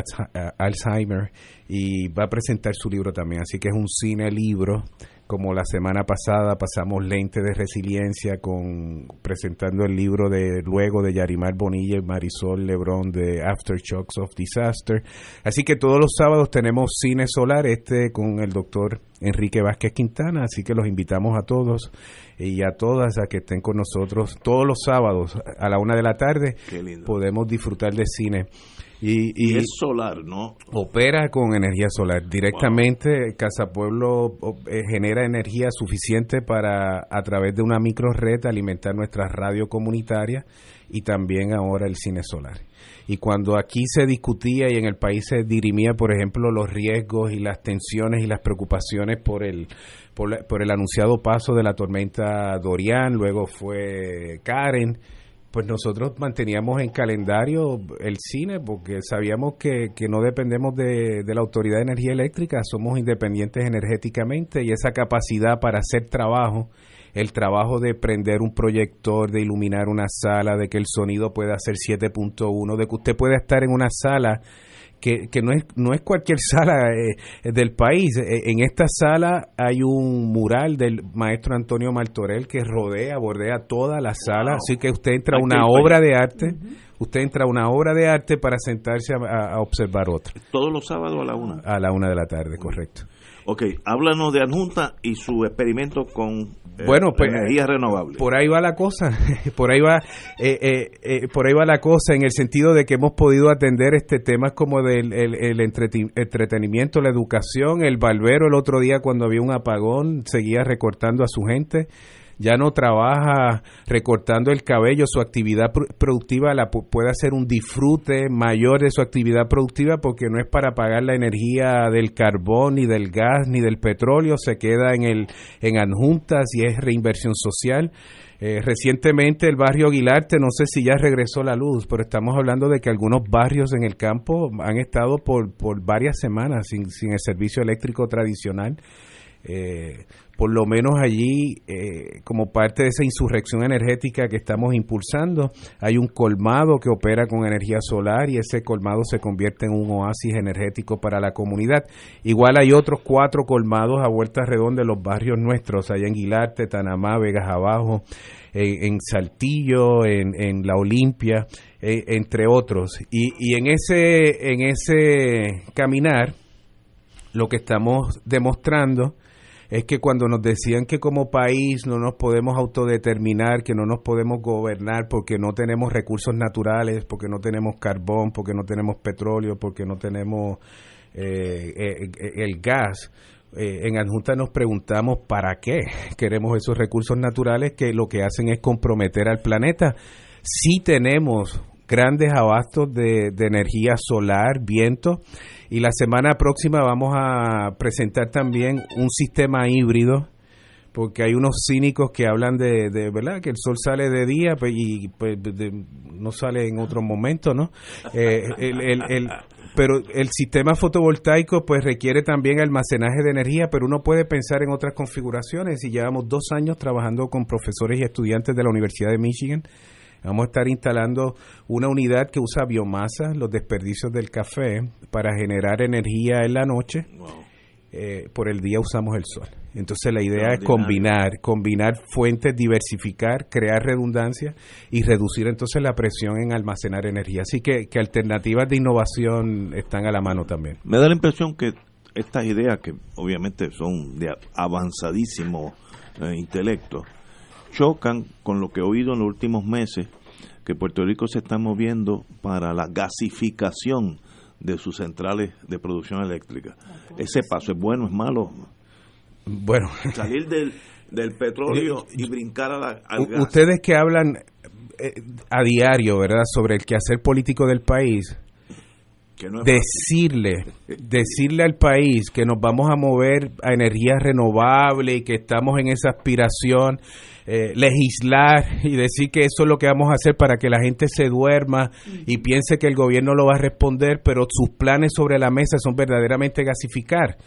Alzheimer y va a presentar su libro también. Así que es un cine libro como la semana pasada pasamos Lente de Resiliencia con presentando el libro de luego de Yarimar Bonilla y Marisol Lebrón de Aftershocks of Disaster. Así que todos los sábados tenemos cine solar, este con el doctor Enrique Vázquez Quintana, así que los invitamos a todos y a todas a que estén con nosotros todos los sábados a la una de la tarde. Podemos disfrutar de cine. Y, es solar, ¿no? Opera con energía solar. Directamente Casa Pueblo eh, genera energía suficiente para, a través de una micro red, alimentar nuestra radio comunitaria y también ahora el cine solar. Y cuando aquí se discutía y en el país se dirimía, por ejemplo, los riesgos y las tensiones y las preocupaciones por el, por, por el anunciado paso de la tormenta Dorian, luego fue Karen, pues nosotros manteníamos en calendario el cine porque sabíamos que, que no dependemos de, de, la Autoridad de Energía Eléctrica, somos independientes energéticamente y esa capacidad para hacer trabajo, el trabajo de prender un proyector, de iluminar una sala, de que el sonido pueda ser 7.1, de que usted pueda estar en una sala que, que no, es, no es cualquier sala eh, del país. Eh, en esta sala hay un mural del maestro Antonio Martorell que rodea, bordea toda la sala, así que usted entra a una obra de arte. Usted entra a una obra de arte para sentarse a, a observar otra. Todos los sábados a la una. A la una de la tarde, correcto. Ok, háblanos de Adjunta y su experimento con eh, bueno, pues, energía renovable. Por ahí va la cosa, por ahí va, eh, eh, por ahí va la cosa en el sentido de que hemos podido atender este tema como del el, entretenimiento, la educación, el barbero el otro día cuando había un apagón seguía recortando a su gente ya no trabaja recortando el cabello, su actividad productiva la puede hacer un disfrute mayor de su actividad productiva porque no es para pagar la energía del carbón ni del gas ni del petróleo, se queda en el en adjuntas y es reinversión social. Eh, recientemente el barrio Aguilarte, no sé si ya regresó la luz, pero estamos hablando de que algunos barrios en el campo han estado por, por varias semanas sin, sin el servicio eléctrico tradicional. Eh, por lo menos allí, eh, como parte de esa insurrección energética que estamos impulsando, hay un colmado que opera con energía solar y ese colmado se convierte en un oasis energético para la comunidad. Igual hay otros cuatro colmados a vueltas redondas de los barrios nuestros, allá en Guilarte, Tanamá, Vegas Abajo, en, Saltillo, en, La Olimpia, eh, entre otros. Y, y en, ese, en ese caminar, lo que estamos demostrando es que cuando nos decían que como país no nos podemos autodeterminar, que no nos podemos gobernar porque no tenemos recursos naturales, porque no tenemos carbón, porque no tenemos petróleo, porque no tenemos eh, eh, el gas, eh, en Adjunta nos preguntamos para qué queremos esos recursos naturales que lo que hacen es comprometer al planeta. Sí tenemos grandes abastos de, de energía solar, viento, y la semana próxima vamos a presentar también un sistema híbrido, porque hay unos cínicos que hablan de, de ¿verdad? Que el sol sale de día pues, y pues, no sale en otro momento, ¿no? Eh, el, el, el, pero el sistema fotovoltaico pues requiere también almacenaje de energía, pero uno puede pensar en otras configuraciones y llevamos dos años trabajando con profesores y estudiantes de la Universidad de Michigan Vamos a estar instalando una unidad que usa biomasa, los desperdicios del café, para generar energía en la noche. Eh, por el día usamos el sol. Entonces la idea es combinar, combinar fuentes, diversificar, crear redundancia y reducir entonces la presión en almacenar energía. Así que, que alternativas de innovación están a la mano también. Me da la impresión que estas ideas, que obviamente son de avanzadísimo eh, intelecto, chocan con lo que he oído en los últimos meses, que Puerto Rico se está moviendo para la gasificación de sus centrales de producción eléctrica. Ese paso es bueno, es malo. Bueno, salir del del petróleo y brincar a la, al gas. Ustedes que hablan eh, a diario, ¿verdad?, sobre el quehacer político del país, decirle, decirle al país que nos vamos a mover a energías renovables y que estamos en esa aspiración, eh, legislar y decir que eso es lo que vamos a hacer para que la gente se duerma y piense que el gobierno lo va a responder, pero sus planes sobre la mesa son verdaderamente gasificar.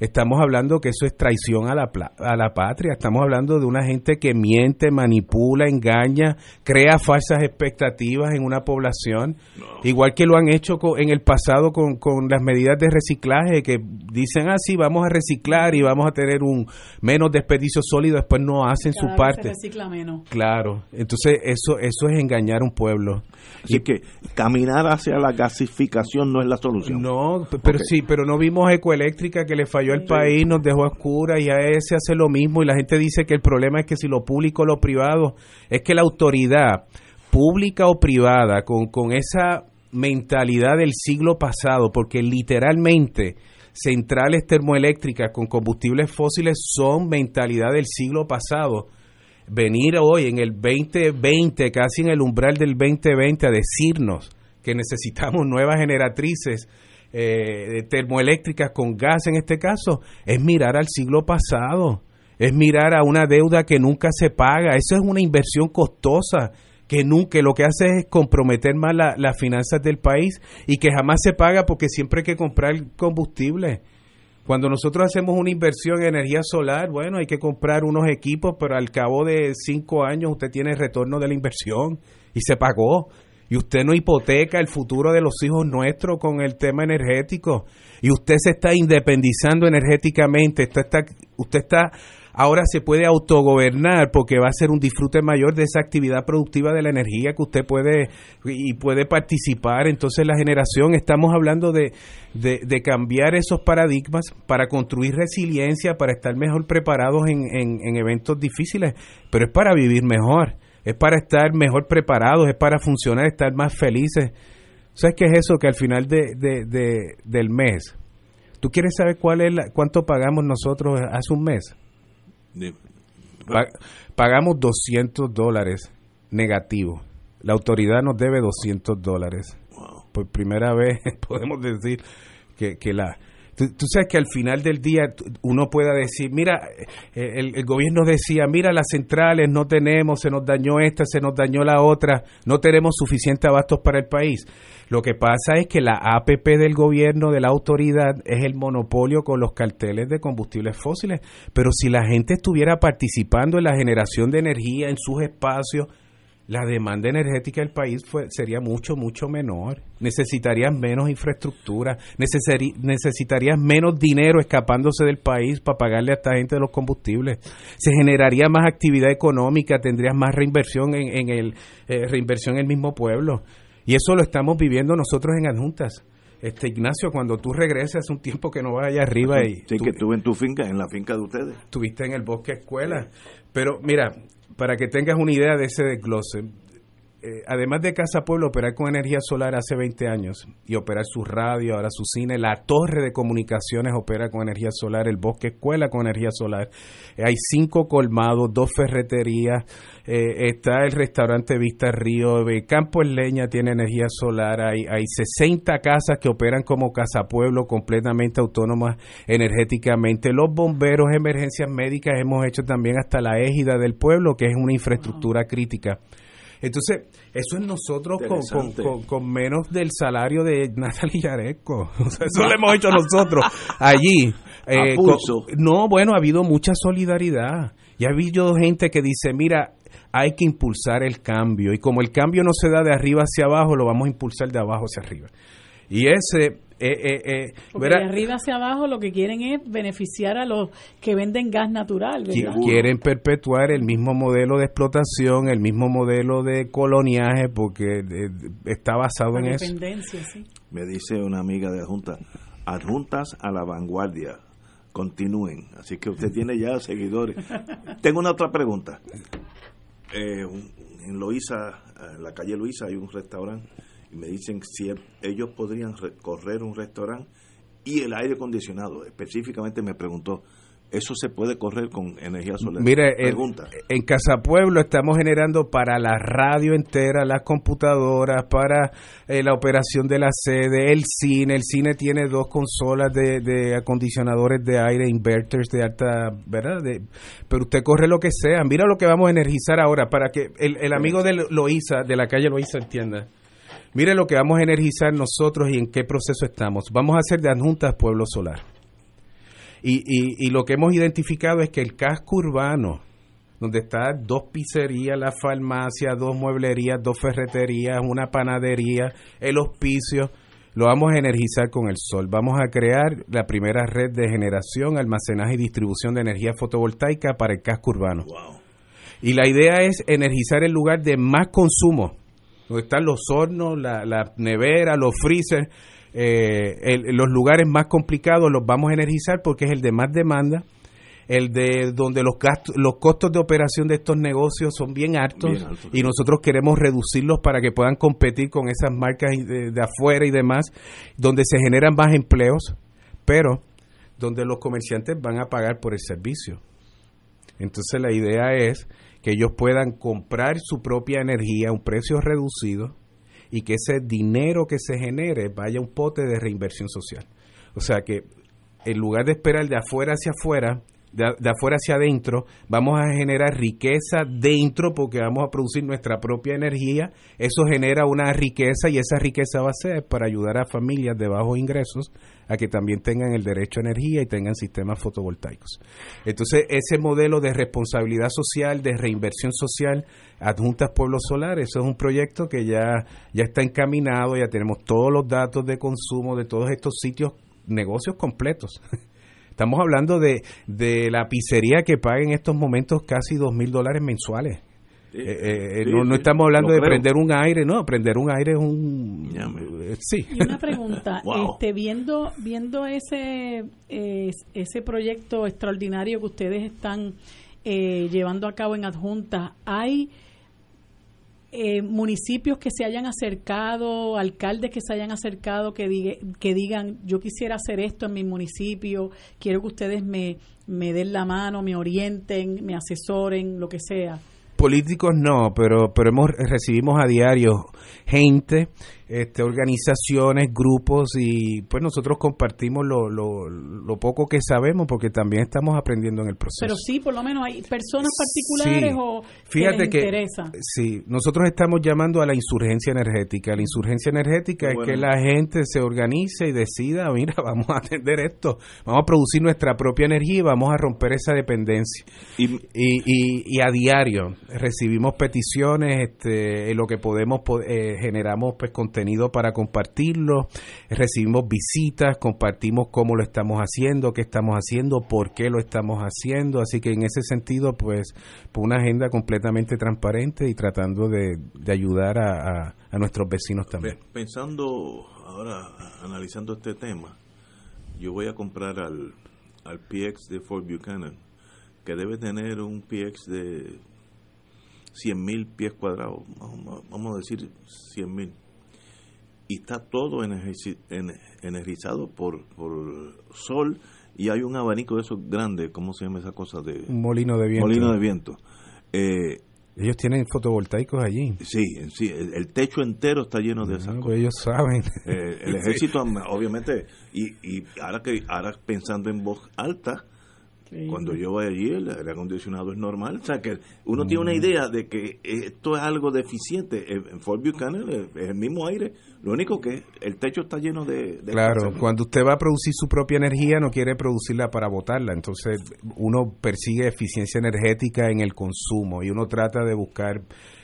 Estamos hablando que eso es traición a la, a la patria. Estamos hablando de una gente que miente, manipula, engaña, crea falsas expectativas en una población. Igual que lo han hecho en el pasado con, con las medidas de reciclaje, que dicen, ah, sí, vamos a reciclar y vamos a tener un menos desperdicio sólido, después no hacen su parte. recicla menos. Claro. Entonces, eso, eso es engañar a un pueblo. Así que caminar hacia la gasificación no es la solución. No, pero sí, pero no vimos Ecoeléctrica que le falló al país, nos dejó a oscura y a ese hace lo mismo. Y la gente dice que el problema es que si lo público o lo privado, es que la autoridad pública o privada con, con esa mentalidad del siglo pasado, porque literalmente centrales termoeléctricas con combustibles fósiles son mentalidad del siglo pasado. Venir hoy en el 2020, casi en el umbral del 2020, a decirnos que necesitamos nuevas generatrices eh, termoeléctricas con gas en este caso, es mirar al siglo pasado, es mirar a una deuda que nunca se paga, eso es una inversión costosa que nunca lo que hace es comprometer más las finanzas del país y que jamás se paga porque siempre hay que comprar combustible. Cuando nosotros hacemos una inversión en energía solar, bueno, hay que comprar unos equipos, pero al cabo de cinco años usted tiene retorno de la inversión y se pagó. Y usted no hipoteca el futuro de los hijos nuestros con el tema energético. Y usted se está independizando energéticamente. Usted está, ahora se puede autogobernar porque va a ser un disfrute mayor de esa actividad productiva de la energía que usted puede y puede participar. Entonces la generación, estamos hablando de, de, cambiar esos paradigmas para construir resiliencia, para estar mejor preparados en, en, eventos difíciles, pero es para vivir mejor, es para estar mejor preparados, es para funcionar, estar más felices. ¿Sabes qué es eso? Que al final de, de, del mes, ¿tú quieres saber cuál es la, cuánto pagamos nosotros hace un mes? pagamos 200 dólares negativos. La autoridad nos debe 200 dólares. Por primera vez podemos decir que, que la... Tú, sabes que al final del día uno pueda decir, mira, eh, el, gobierno decía, mira, las centrales no tenemos, se nos dañó esta, se nos dañó la otra, no tenemos suficiente abastos para el país. Lo que pasa es que la APP del gobierno, de la autoridad, es el monopolio con los carteles de combustibles fósiles. Pero si la gente estuviera participando en la generación de energía en sus espacios, la demanda energética del país sería mucho, mucho menor. Necesitarías menos infraestructura, necesitarías menos dinero escapándose del país para pagarle a esta gente de los combustibles. Se generaría más actividad económica, tendrías más reinversión en, el eh, reinversión en el mismo pueblo. Y eso lo estamos viviendo nosotros en adjuntas. Este Ignacio, cuando tú regresas un tiempo que no vas allá arriba y sí que estuve en tu finca, en la finca de ustedes. Estuviste en el bosque escuela, pero mira, para que tengas una idea de ese desglose, eh, además de Casa Pueblo, operar con energía solar hace 20 años y operar su radio, ahora su cine, la torre de comunicaciones opera con energía solar, el bosque escuela con energía solar. Eh, hay cinco colmados, dos ferreterías, eh, está el restaurante Vista Río, Campo en Leña tiene energía solar, hay, hay 60 casas que operan como Casa Pueblo completamente autónomas energéticamente. Los bomberos, emergencias médicas, hemos hecho también hasta la égida del pueblo, que es una infraestructura crítica. Entonces, eso es nosotros con, con, menos del salario de Natalia Yaresco. eso lo hemos hecho nosotros allí. Eh, no, bueno, ha habido mucha solidaridad. Y ha habido gente que dice, mira, hay que impulsar el cambio. Y como el cambio no se da de arriba hacia abajo, lo vamos a impulsar de abajo hacia arriba. Y ese eh, eh, eh de arriba hacia abajo lo que quieren es beneficiar a los que venden gas natural. Quieren perpetuar el mismo modelo de explotación, el mismo modelo de coloniaje, porque eh, está basado en eso. Me dice una amiga de Junta, adjuntas a la vanguardia, continúen. Así que usted tiene ya seguidores. Tengo una otra pregunta. en Loíza, en la calle Luisa, hay un restaurante y me dicen si ellos podrían correr un restaurante y el aire acondicionado. Específicamente me preguntó, eso se puede correr con energía solar. Mire, en Casa Pueblo estamos generando para la radio entera, las computadoras, para eh, la operación de la sede, el cine. El cine tiene dos consolas de, acondicionadores de aire, inverters de alta, ¿verdad? pero usted corre lo que sea. Mira lo que vamos a energizar ahora para que el, amigo de Loíza, de la calle Loíza, entienda. Mire lo que vamos a energizar nosotros y en qué proceso estamos. Vamos a hacer de adjuntas Pueblo Solar. Y, y, lo que hemos identificado es que el casco urbano, donde están dos pizzerías, la farmacia, dos mueblerías, dos ferreterías, una panadería, el hospicio, lo vamos a energizar con el sol. Vamos a crear la primera red de generación, almacenaje y distribución de energía fotovoltaica para el casco urbano. Y la idea es energizar el lugar de más consumo, donde están los hornos, la, la nevera, los freezers eh, los lugares más complicados los vamos a energizar porque es el de más demanda, el de donde los gastos, los costos de operación de estos negocios son bien altos, y nosotros queremos reducirlos para que puedan competir con esas marcas de, afuera y demás, donde se generan más empleos, pero donde los comerciantes van a pagar por el servicio. Entonces la idea es que ellos puedan comprar su propia energía a un precio reducido y que ese dinero que se genere vaya a un pote de reinversión social. O sea que en lugar de esperar de afuera hacia afuera, de, afuera hacia adentro, vamos a generar riqueza dentro porque vamos a producir nuestra propia energía. Eso genera una riqueza y esa riqueza va a ser para ayudar a familias de bajos ingresos a que también tengan el derecho a energía y tengan sistemas fotovoltaicos. Entonces, ese modelo de responsabilidad social, de reinversión social, adjuntas pueblos solares, eso es un proyecto que ya, ya está encaminado, ya tenemos todos los datos de consumo de todos estos sitios, negocios completos. Estamos hablando de, de la pizzería que paga en estos momentos casi dos mil dólares mensuales. Eh, eh, no, estamos hablando de prender un aire, no, prender un aire es un... Eh, sí. Y una pregunta, este, viendo, viendo ese, ese proyecto extraordinario que ustedes están llevando a cabo en adjunta, ¿hay municipios que se hayan acercado, alcaldes que se hayan acercado, que, que digan, yo quisiera hacer esto en mi municipio, quiero que ustedes me, me den la mano, me orienten, me asesoren, lo que sea? políticos no, pero pero hemos recibimos a diario gente este, organizaciones, grupos y pues nosotros compartimos lo, lo, lo, poco que sabemos porque también estamos aprendiendo en el proceso. Pero sí, por lo menos hay personas particulares o fíjate que, interesa. Sí, nosotros estamos llamando a la insurgencia energética. La insurgencia energética es que la gente se organice y decida, mira, vamos a atender esto, vamos a producir nuestra propia energía y vamos a romper esa dependencia. Y, y, y, a diario recibimos peticiones, este, en lo que podemos, eh, generamos pues contenido contenido para compartirlo, recibimos visitas, compartimos cómo lo estamos haciendo, qué estamos haciendo, por qué lo estamos haciendo, así que en ese sentido, pues, pues una agenda completamente transparente y tratando de, ayudar a, nuestros vecinos también. Pensando ahora, analizando este tema, yo voy a comprar al, al PX de Fort Buchanan, que debe tener un PX de 100.000 pies cuadrados, vamos a decir 100.000 y está todo energizado por, por sol y hay un abanico de esos grandes, ¿cómo se llama esa cosa? de Un molino de viento. Molino de viento. Eh, ellos tienen fotovoltaicos allí. Sí, sí, el, techo entero está lleno de esas pues cosas. ellos saben. Eh, el ejército, obviamente, y, y ahora que ahora pensando en voz alta, cuando yo voy allí, el aire acondicionado es normal. O sea, que uno tiene una idea de que esto es algo deficiente. En Fort Buchanan es el mismo aire. Lo único que el techo está lleno de... claro, cuando usted va a producir su propia energía, no quiere producirla para botarla. Entonces, uno persigue eficiencia energética en el consumo y uno trata de buscar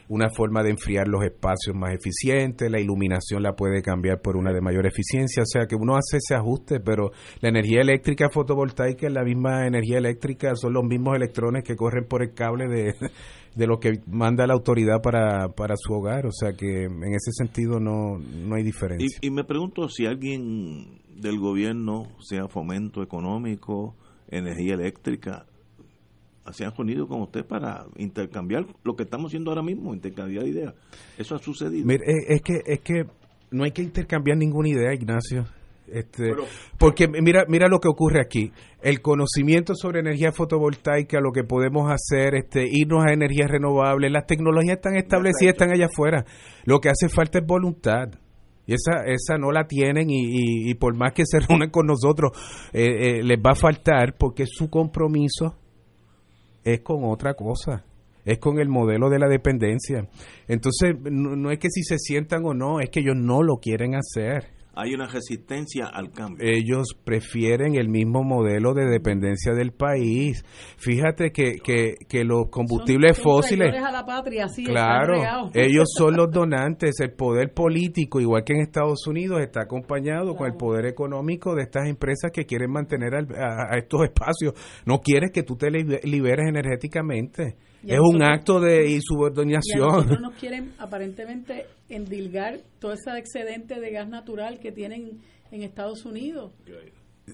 una forma de enfriar los espacios más eficiente, la iluminación la puede cambiar por una de mayor eficiencia, o sea que uno hace ese ajuste, pero la energía eléctrica fotovoltaica es la misma energía eléctrica, son los mismos electrones que corren por el cable de, de lo que manda la autoridad para, para su hogar, o sea que en ese sentido no, no hay diferencia. Y, y me pregunto si alguien del gobierno, sea fomento económico, energía eléctrica, se han unido con usted para intercambiar lo que estamos haciendo ahora mismo, intercambiar ideas. Eso ha sucedido. Mire, es que, es que no hay que intercambiar ninguna idea, Ignacio. Este, porque mira, mira lo que ocurre aquí. El conocimiento sobre energía fotovoltaica, lo que podemos hacer, este, irnos a energías renovables, las tecnologías están establecidas, están allá afuera. Lo que hace falta es voluntad. Y esa, esa no la tienen y, y, por más que se reúnan con nosotros, eh, eh, les va a faltar porque su compromiso es con otra cosa es con el modelo de la dependencia. Entonces, no, es que si se sientan o no, es que ellos no lo quieren hacer hay una resistencia al cambio. Ellos prefieren el mismo modelo de dependencia del país. Fíjate que, que, que los combustibles fósiles... A la patria, sí, claro, ellos son los donantes. El poder político, igual que en Estados Unidos, está acompañado con el poder económico de estas empresas que quieren mantener a, estos espacios. No quieres que tú te liberes energéticamente. Es un acto de insubordinación. Y nos quieren aparentemente endilgar todo ese excedente de gas natural que tienen en Estados Unidos.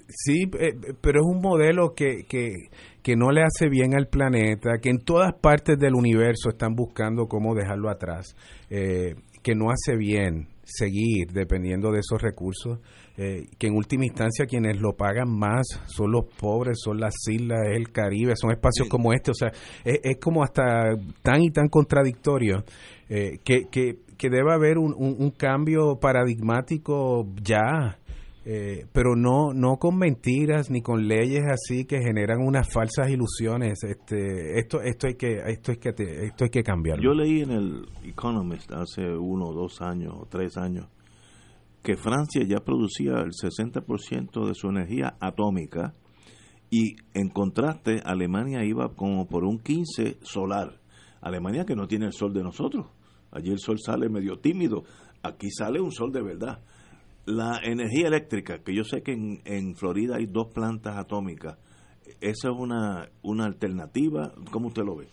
Sí, pero es un modelo que, que, que, no le hace bien al planeta, que en todas partes del universo están buscando cómo dejarlo atrás, eh, que no hace bien seguir dependiendo de esos recursos, eh, que en última instancia quienes lo pagan más son los pobres, son las islas, es el Caribe, son espacios como este, o sea, es, es, como hasta tan y tan contradictorio que, que que debe haber un, un, cambio paradigmático ya, eh, pero no no con mentiras ni con leyes así que generan unas falsas ilusiones. Este, esto esto hay que esto hay que esto hay que cambiarlo. Yo leí en el Economist hace uno, dos años o tres años que Francia ya producía el 60% de su energía atómica y en contraste Alemania iba como por un 15 solar. Alemania que no tiene el sol de nosotros. Allí el sol sale medio tímido, aquí sale un sol de verdad. La energía eléctrica, que yo sé que en, en Florida hay dos plantas atómicas, ¿esa es una, una alternativa? ¿Cómo usted lo ve?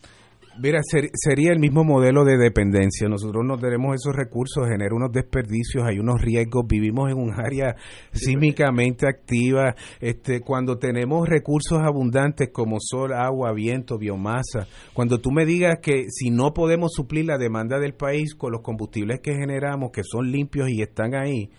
Mira, sería el mismo modelo de dependencia. Nosotros no tenemos esos recursos, genera unos desperdicios, hay unos riesgos, vivimos en un área sísmicamente activa. Este, cuando tenemos recursos abundantes como sol, agua, viento, biomasa, cuando tú me digas que si no podemos suplir la demanda del país con los combustibles que generamos, que son limpios y están ahí,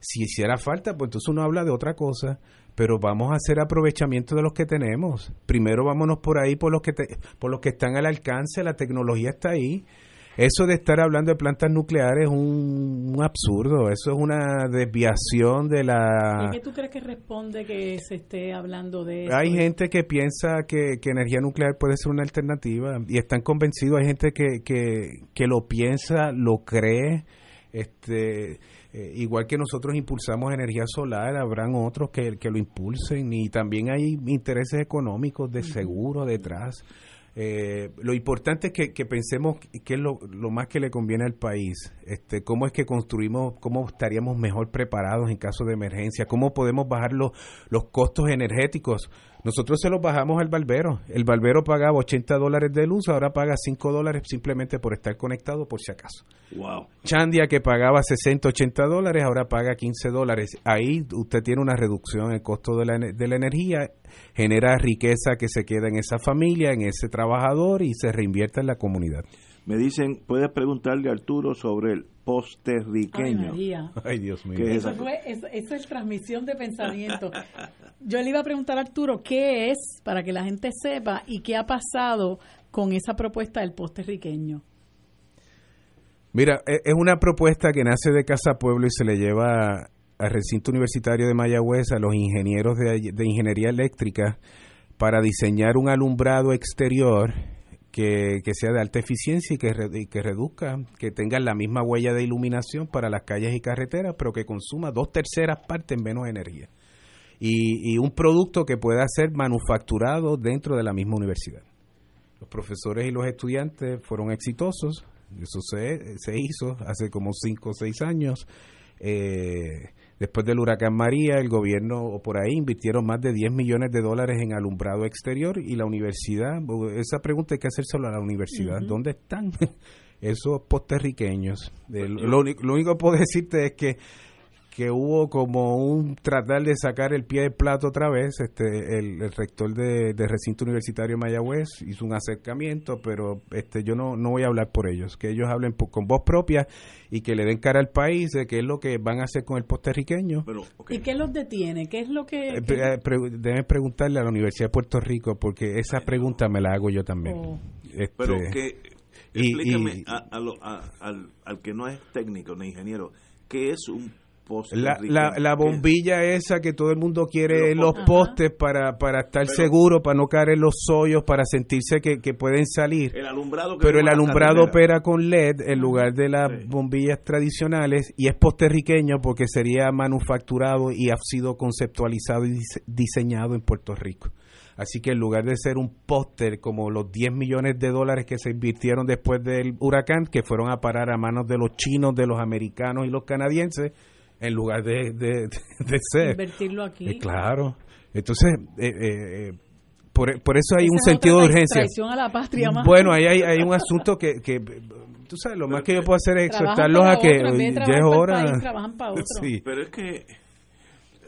si hiciera falta, pues entonces uno habla de otra cosa pero vamos a hacer aprovechamiento de los que tenemos. Primero vámonos por ahí por los que por los que están al alcance, la tecnología está ahí. Eso de estar hablando de plantas nucleares es un, absurdo, eso es una desviación de la... ¿Y qué tú crees que responde que se esté hablando de eso? Hay gente que piensa que, que, energía nuclear puede ser una alternativa y están convencidos, hay gente que, que, que lo piensa, lo cree, este eh, igual que nosotros impulsamos energía solar, habrán otros que, que lo impulsen y también hay intereses económicos de seguro detrás. Eh, lo importante es que, que pensemos qué es lo, lo, más que le conviene al país, este, cómo es que construimos, cómo estaríamos mejor preparados en caso de emergencia, cómo podemos bajar los, los costos energéticos. Nosotros se los bajamos al barbero. El barbero pagaba 80 dólares de luz, ahora paga 5 dólares simplemente por estar conectado por si acaso. Wow. Chandia que pagaba 60, 80 dólares, ahora paga 15 dólares. Ahí usted tiene una reducción en el costo de la, de la energía, genera riqueza que se queda en esa familia, en ese trabajador y se reinvierte en la comunidad. Me dicen, puedes preguntarle a Arturo sobre el posterriqueño. Ay, Dios mío. eso, fue, eso, es transmisión de pensamiento. Yo le iba a preguntar a Arturo qué es, para que la gente sepa, y qué ha pasado con esa propuesta del posterriqueño. Mira, e, es una propuesta que nace de Casa Pueblo y se le lleva al recinto universitario de Mayagüez a los ingenieros de, de ingeniería eléctrica para diseñar un alumbrado exterior que, sea de alta eficiencia y que, reduzca, que tenga la misma huella de iluminación para las calles y carreteras, pero que consuma dos terceras partes menos energía. Y, un producto que pueda ser manufacturado dentro de la misma universidad. Los profesores y los estudiantes fueron exitosos, eso se, se hizo hace como cinco o seis años. Eh, Después del huracán María, el gobierno o por ahí invirtieron más de 10 millones de dólares en alumbrado exterior y la universidad, esa pregunta hay que hacérselo a la universidad, ¿dónde están esos posterriqueños? lo, único que puedo decirte es que que hubo como un tratar de sacar el pie del plato otra vez. Este, el, rector de, recinto universitario Mayagüez hizo un acercamiento, pero este, yo no, no voy a hablar por ellos. Que ellos hablen con voz propia y que le den cara al país de qué es lo que van a hacer con el puertorriqueño. ¿Y qué los detiene? ¿Qué es lo que...? Eh, eh, deben preguntarle a la Universidad de Puerto Rico porque esa pregunta me la hago yo también. Oh. Este, pero que... Explícame al, al que no es técnico ni ingeniero, ¿qué es un la, la, la, bombilla esa que todo el mundo quiere en los postes. Para, para estar seguro, para no caer en los hoyos, para sentirse que, pueden salir. pero el alumbrado opera con LED en lugar de las bombillas tradicionales y es posterriqueño porque sería manufacturado y ha sido conceptualizado y diseñado en Puerto Rico. Así que en lugar de ser un póster como los 10 millones de dólares que se invirtieron después del huracán, que fueron a parar a manos de los chinos, de los americanos y los canadienses, en lugar de, de, ser. Invertirlo aquí. Eh, claro. Entonces, eh, eh, por, por, eso hay un sentido de urgencia. A la patria Bueno, ahí hay, hay un asunto que, que, tú sabes, lo más que yo puedo hacer es exhortarlos a que ya es hora. sí. Pero es que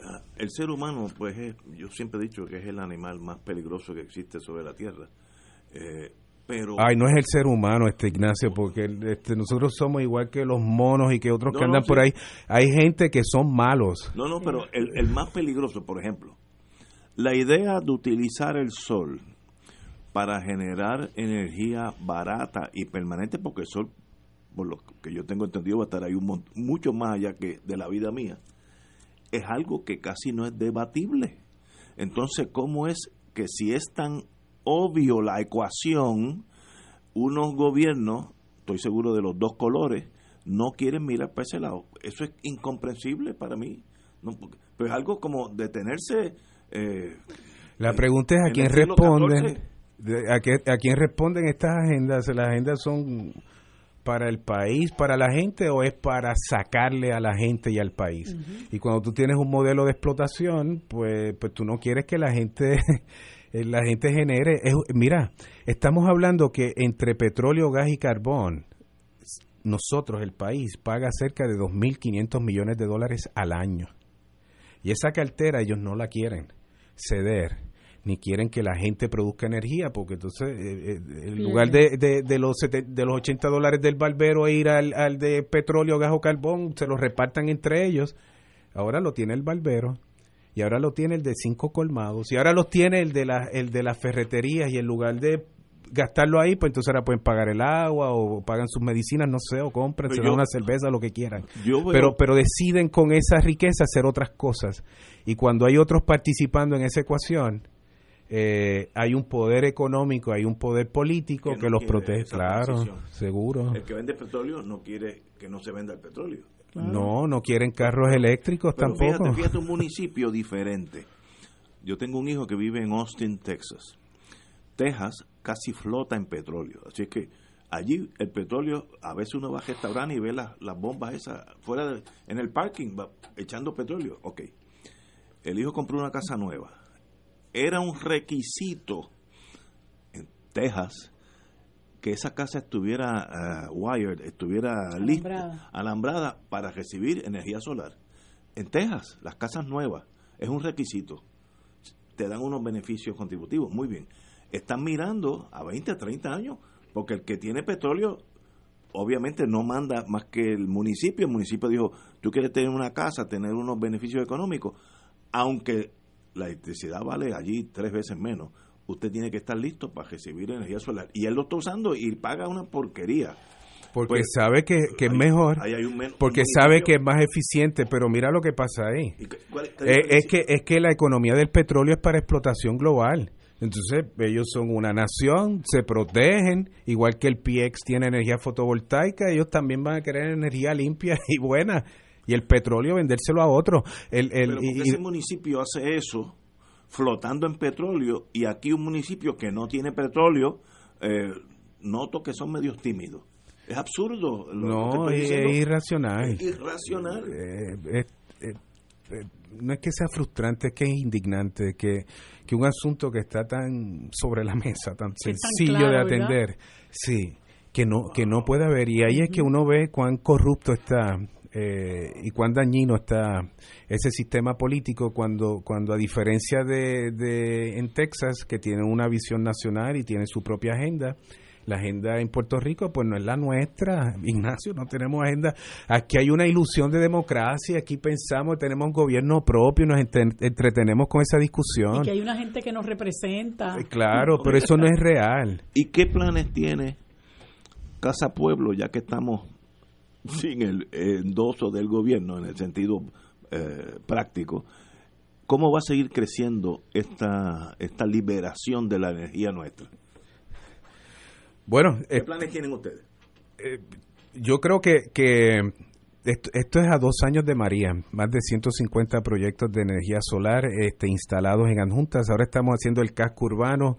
ah, el ser humano, pues, yo siempre he dicho que es el animal más peligroso que existe sobre la Tierra. Eh, Ay, no es el ser humano este Ignacio, porque este, nosotros somos igual que los monos y que otros que andan por ahí. Hay gente que son malos. No, no, pero el, el más peligroso, por ejemplo, la idea de utilizar el sol para generar energía barata y permanente, porque el sol, por lo que yo tengo entendido, va a estar ahí un mucho más allá que de la vida mía, es algo que casi no es debatible. Entonces, ¿cómo es que si es tan obvio la ecuación, unos gobiernos, estoy seguro de los dos colores, no quieren mirar para ese lado. Eso es incomprensible para mí. No, pero es algo como detenerse. Eh, la pregunta es a quién responden. A, qué, a quién responden estas agendas. ¿Las agendas son para el país, para la gente o es para sacarle a la gente y al país? Y cuando tú tienes un modelo de explotación, pues, pues tú no quieres que la gente la gente genere. mira, estamos hablando que entre petróleo, gas y carbón, nosotros, el país, paga cerca de 2.500 millones de dólares al año. Y esa cartera ellos no la quieren ceder, ni quieren que la gente produzca energía, porque entonces, eh, eh, en lugar de, de, los, de los 80 dólares del barbero e ir al, al de petróleo, gas o carbón, se los repartan entre ellos. Ahora lo tiene el barbero y ahora lo tiene el de cinco colmados y ahora lo tiene el de la, el de las ferreterías y en lugar de gastarlo ahí, pues entonces ahora pueden pagar el agua o pagan sus medicinas, no sé, o compran, se dan una cerveza, lo que quieran. pero, pero deciden con esa riqueza hacer otras cosas. Y cuando hay otros participando en esa ecuación, eh, hay un poder económico, hay un poder político que, los protege, claro, seguro. El que vende petróleo no quiere que no se venda el petróleo. No, no quieren carros eléctricos tampoco. Fíjate, fíjate un municipio diferente. Yo tengo un hijo que vive en Austin, Texas. Texas casi flota en petróleo. Así que allí el petróleo, a veces uno va a restaurar y ve las, bombas esas fuera en el parking, va, echando petróleo. Ok. El hijo compró una casa nueva. Era un requisito en Texas que esa casa estuviera uh, wired, estuviera lista, alambrada para recibir energía solar. En Texas, las casas nuevas, es un requisito. Te dan unos beneficios contributivos, muy bien. Están mirando a 20, 30 años, porque el que tiene petróleo, obviamente no manda más que el municipio. El municipio dijo, tú quieres tener una casa, tener unos beneficios económicos, aunque la electricidad vale allí tres veces menos usted tiene que estar listo para recibir energía solar. Y él lo está usando y paga una porquería. Porque pues, sabe que, es mejor, porque sabe que es más eficiente, pero mira lo que pasa ahí. Eh, es, que, es que la economía del petróleo es para explotación global. Entonces ellos son una nación, se protegen, igual que el PX tiene energía fotovoltaica, ellos también van a querer energía limpia y buena. Y el petróleo vendérselo a otro. El, el, y, ese municipio hace eso flotando en petróleo y aquí un municipio que no tiene petróleo, eh, noto que son medios tímidos. Es absurdo. no, es, irracional. Es irracional. Eh, eh, no es que sea frustrante, es que es indignante que, que un asunto que está tan sobre la mesa, tan sencillo de atender, sí, que no, que no puede haber. Y ahí es que uno ve cuán corrupto está eh, y cuán dañino está ese sistema político cuando, cuando a diferencia de, de en Texas, que tiene una visión nacional y tiene su propia agenda, la agenda en Puerto Rico pues no es la nuestra, Ignacio, no tenemos agenda. Aquí hay una ilusión de democracia, aquí pensamos, tenemos un gobierno propio, nos entretenemos con esa discusión. Y que hay una gente que nos representa. Eh, claro, pero eso no es real. ¿Y qué planes tiene Casa Pueblo, ya que estamos sin el endoso del gobierno en el sentido eh, práctico? ¿Cómo va a seguir creciendo esta, esta liberación de la energía nuestra? Bueno, ¿qué eh, planes tienen ustedes? Eh, yo creo que, que esto, es a dos años de María, más de 150 proyectos de energía solar este, instalados en adjuntas. Ahora estamos haciendo el casco urbano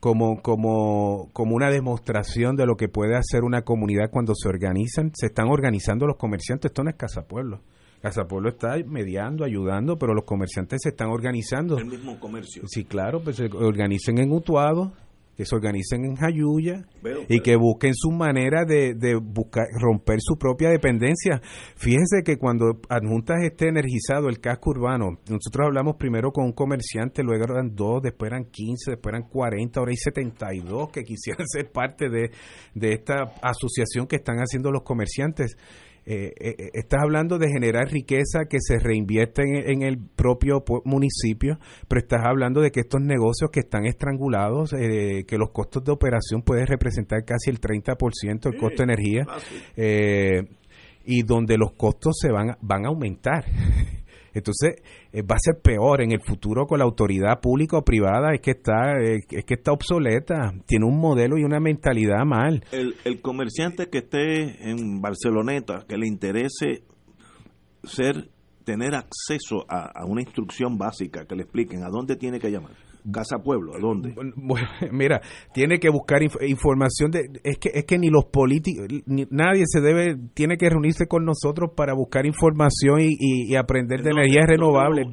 como, como, como una demostración de lo que puede hacer una comunidad cuando se organizan. Se están organizando los comerciantes, esto no es Casa Pueblo. Casa Pueblo está mediando, ayudando, pero los comerciantes se están organizando. El mismo comercio. Sí, claro, pues se organicen en Utuado, que se organicen en Jayuya y que busquen su manera de, de, buscar romper su propia dependencia. Fíjese que cuando adjuntas esté energizado el casco urbano, nosotros hablamos primero con un comerciante, luego eran dos, después eran 15, después eran 40, ahora hay 72 que quisieran ser parte de, de esta asociación que están haciendo los comerciantes. Eh, eh, eh, estás hablando de generar riqueza que se reinvierte en, el propio municipio, pero estás hablando de que estos negocios que están estrangulados, que los costos de operación pueden representar casi el 30% del costo de energía, y donde los costos se van, van a aumentar. Entonces, eh, va a ser peor en el futuro con la autoridad pública o privada, es que está eh, es que está obsoleta, tiene un modelo y una mentalidad mal. El, el comerciante que esté en Barceloneta, que le interese ser tener acceso a, a, una instrucción básica que le expliquen a dónde tiene que llamar. Casa Pueblo, ¿a dónde? Bueno, mira, tiene que buscar información de es que es que ni los políticos nadie se debe tiene que reunirse con nosotros para buscar información y, aprender de energías renovables.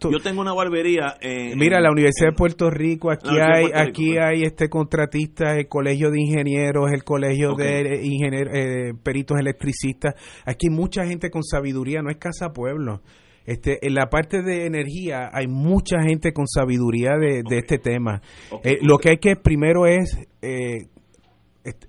yo tengo una barbería Mira, la Universidad de Puerto Rico, aquí hay aquí hay este contratista, el Colegio de Ingenieros, el Colegio de ingenieros eh, peritos electricistas. Aquí hay mucha gente con sabiduría, no es Casa Pueblo. Este, en la parte de energía hay mucha gente con sabiduría de, este tema. Eh, lo que hay que primero es eh,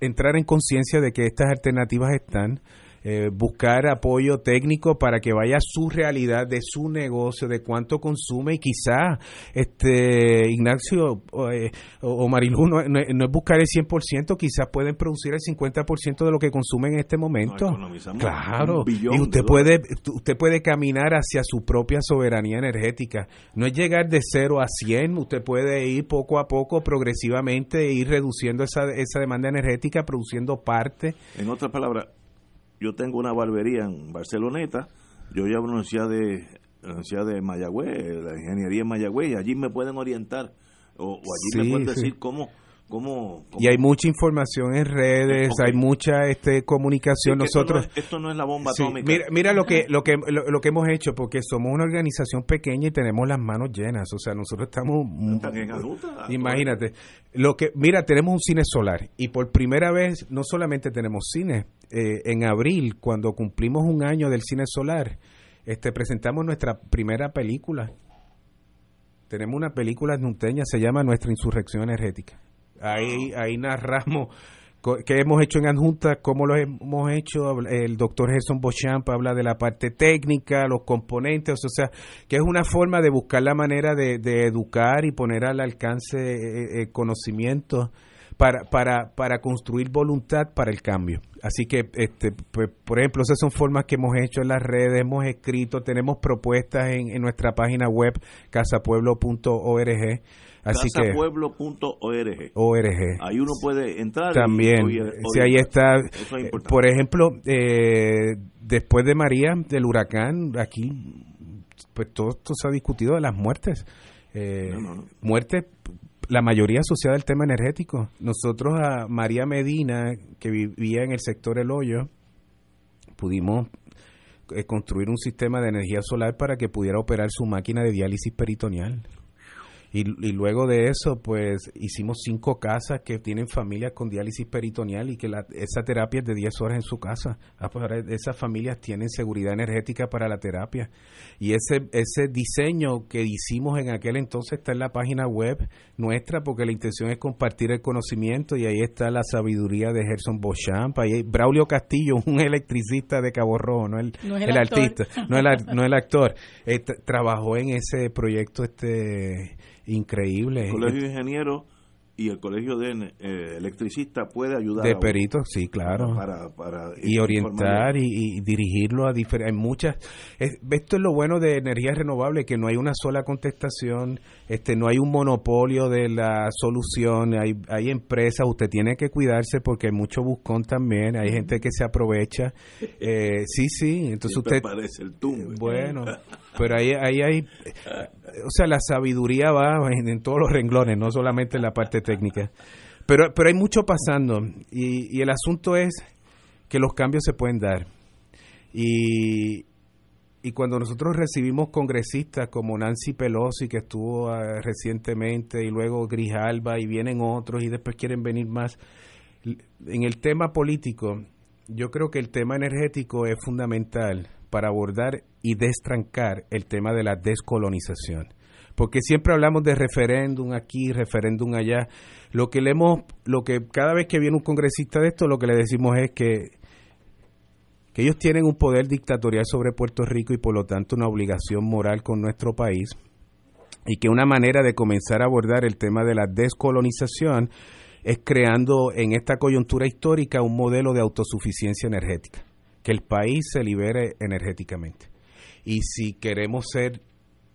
entrar en conciencia de que estas alternativas están eh, buscar apoyo técnico para que vaya a su realidad de su negocio, de cuánto consume y quizá, este, Ignacio eh, o, Marilu, no, es buscar el 100%, quizás pueden producir el 50% de lo que consumen en este momento. claro, y usted puede, usted puede caminar hacia su propia soberanía energética. No es llegar de 0 a 100, usted puede ir poco a poco, progresivamente, ir reduciendo esa, esa demanda energética, produciendo parte. En otras palabras, yo tengo una barbería en Barceloneta, yo llevo una universidad de, la universidad de Mayagüez, la ingeniería en Mayagüez, y allí me pueden orientar, o, allí me pueden decir cómo ¿Cómo, Y hay mucha información en redes, hay mucha este comunicación. Nosotros esto no, es, la bomba atómica. Mira, mira lo que lo que lo, que hemos hecho porque somos una organización pequeña y tenemos las manos llenas, o sea, nosotros estamos Imagínate. Lo que mira, tenemos un cine solar y por primera vez no solamente tenemos cine, eh, en abril cuando cumplimos un año del cine solar, este presentamos nuestra primera película. Tenemos una película nunteña, se llama Nuestra insurrección energética Ahí, ahí narramos qué hemos hecho en adjunta, cómo lo hemos hecho. El doctor Gerson Bochamp habla de la parte técnica, los componentes, o sea, que es una forma de buscar la manera de, educar y poner al alcance eh, eh, conocimiento para, para, para construir voluntad para el cambio. Así que, este, pues, por ejemplo, esas son formas que hemos hecho en las redes, hemos escrito, tenemos propuestas en, en nuestra página web casapueblo.org Así casapueblo.org. ORG. Ahí uno puede entrar. También, si ahí está. Eh, por ejemplo, eh, después de María, del huracán, aquí, pues todo esto se ha discutido de las muertes. Eh, Muertes, la mayoría asociada al tema energético. Nosotros a María Medina, que vivía en el sector El Hoyo, pudimos eh, construir un sistema de energía solar para que pudiera operar su máquina de diálisis peritoneal Y, luego de eso, pues hicimos cinco casas que tienen familias con diálisis peritoneal y que la, esa terapia es de 10 horas en su casa. Ah, pues esas familias tienen seguridad energética para la terapia. Y ese, ese diseño que hicimos en aquel entonces está en la página web nuestra porque la intención es compartir el conocimiento y ahí está la sabiduría de Gerson Beauchamp. Ahí Braulio Castillo, un electricista de Cabo Rojo, no el, el, artista, no el, no el actor. Eh, trabajó en ese proyecto este increíble. El colegio de ingenieros y el colegio de eh, electricistas puede ayudar. De peritos, sí, claro. Para, y orientar y, dirigirlo a diferentes. Muchas. esto es lo bueno de energía renovable, que no hay una sola contestación, este no hay un monopolio de la solución, hay, hay empresas, usted tiene que cuidarse porque hay mucho buscón también, hay gente que se aprovecha. Eh, sí, sí, entonces usted. parece el tumbe. Bueno. Pero ahí, ahí hay, o sea, la sabiduría va en, todos los renglones, no solamente en la parte técnica. Pero, pero hay mucho pasando y, y el asunto es que los cambios se pueden dar. Y, y cuando nosotros recibimos congresistas como Nancy Pelosi, que estuvo ah, recientemente, y luego Grijalba, y vienen otros, y después quieren venir más, en el tema político, yo creo que el tema energético es fundamental para abordar y destrancar el tema de la descolonización. Porque siempre hablamos de referéndum aquí, referéndum allá. Lo que leemos, lo que cada vez que viene un congresista de esto, lo que le decimos es que que ellos tienen un poder dictatorial sobre Puerto Rico y por lo tanto una obligación moral con nuestro país y que una manera de comenzar a abordar el tema de la descolonización es creando en esta coyuntura histórica un modelo de autosuficiencia energética que el país se libere energéticamente. Y si queremos ser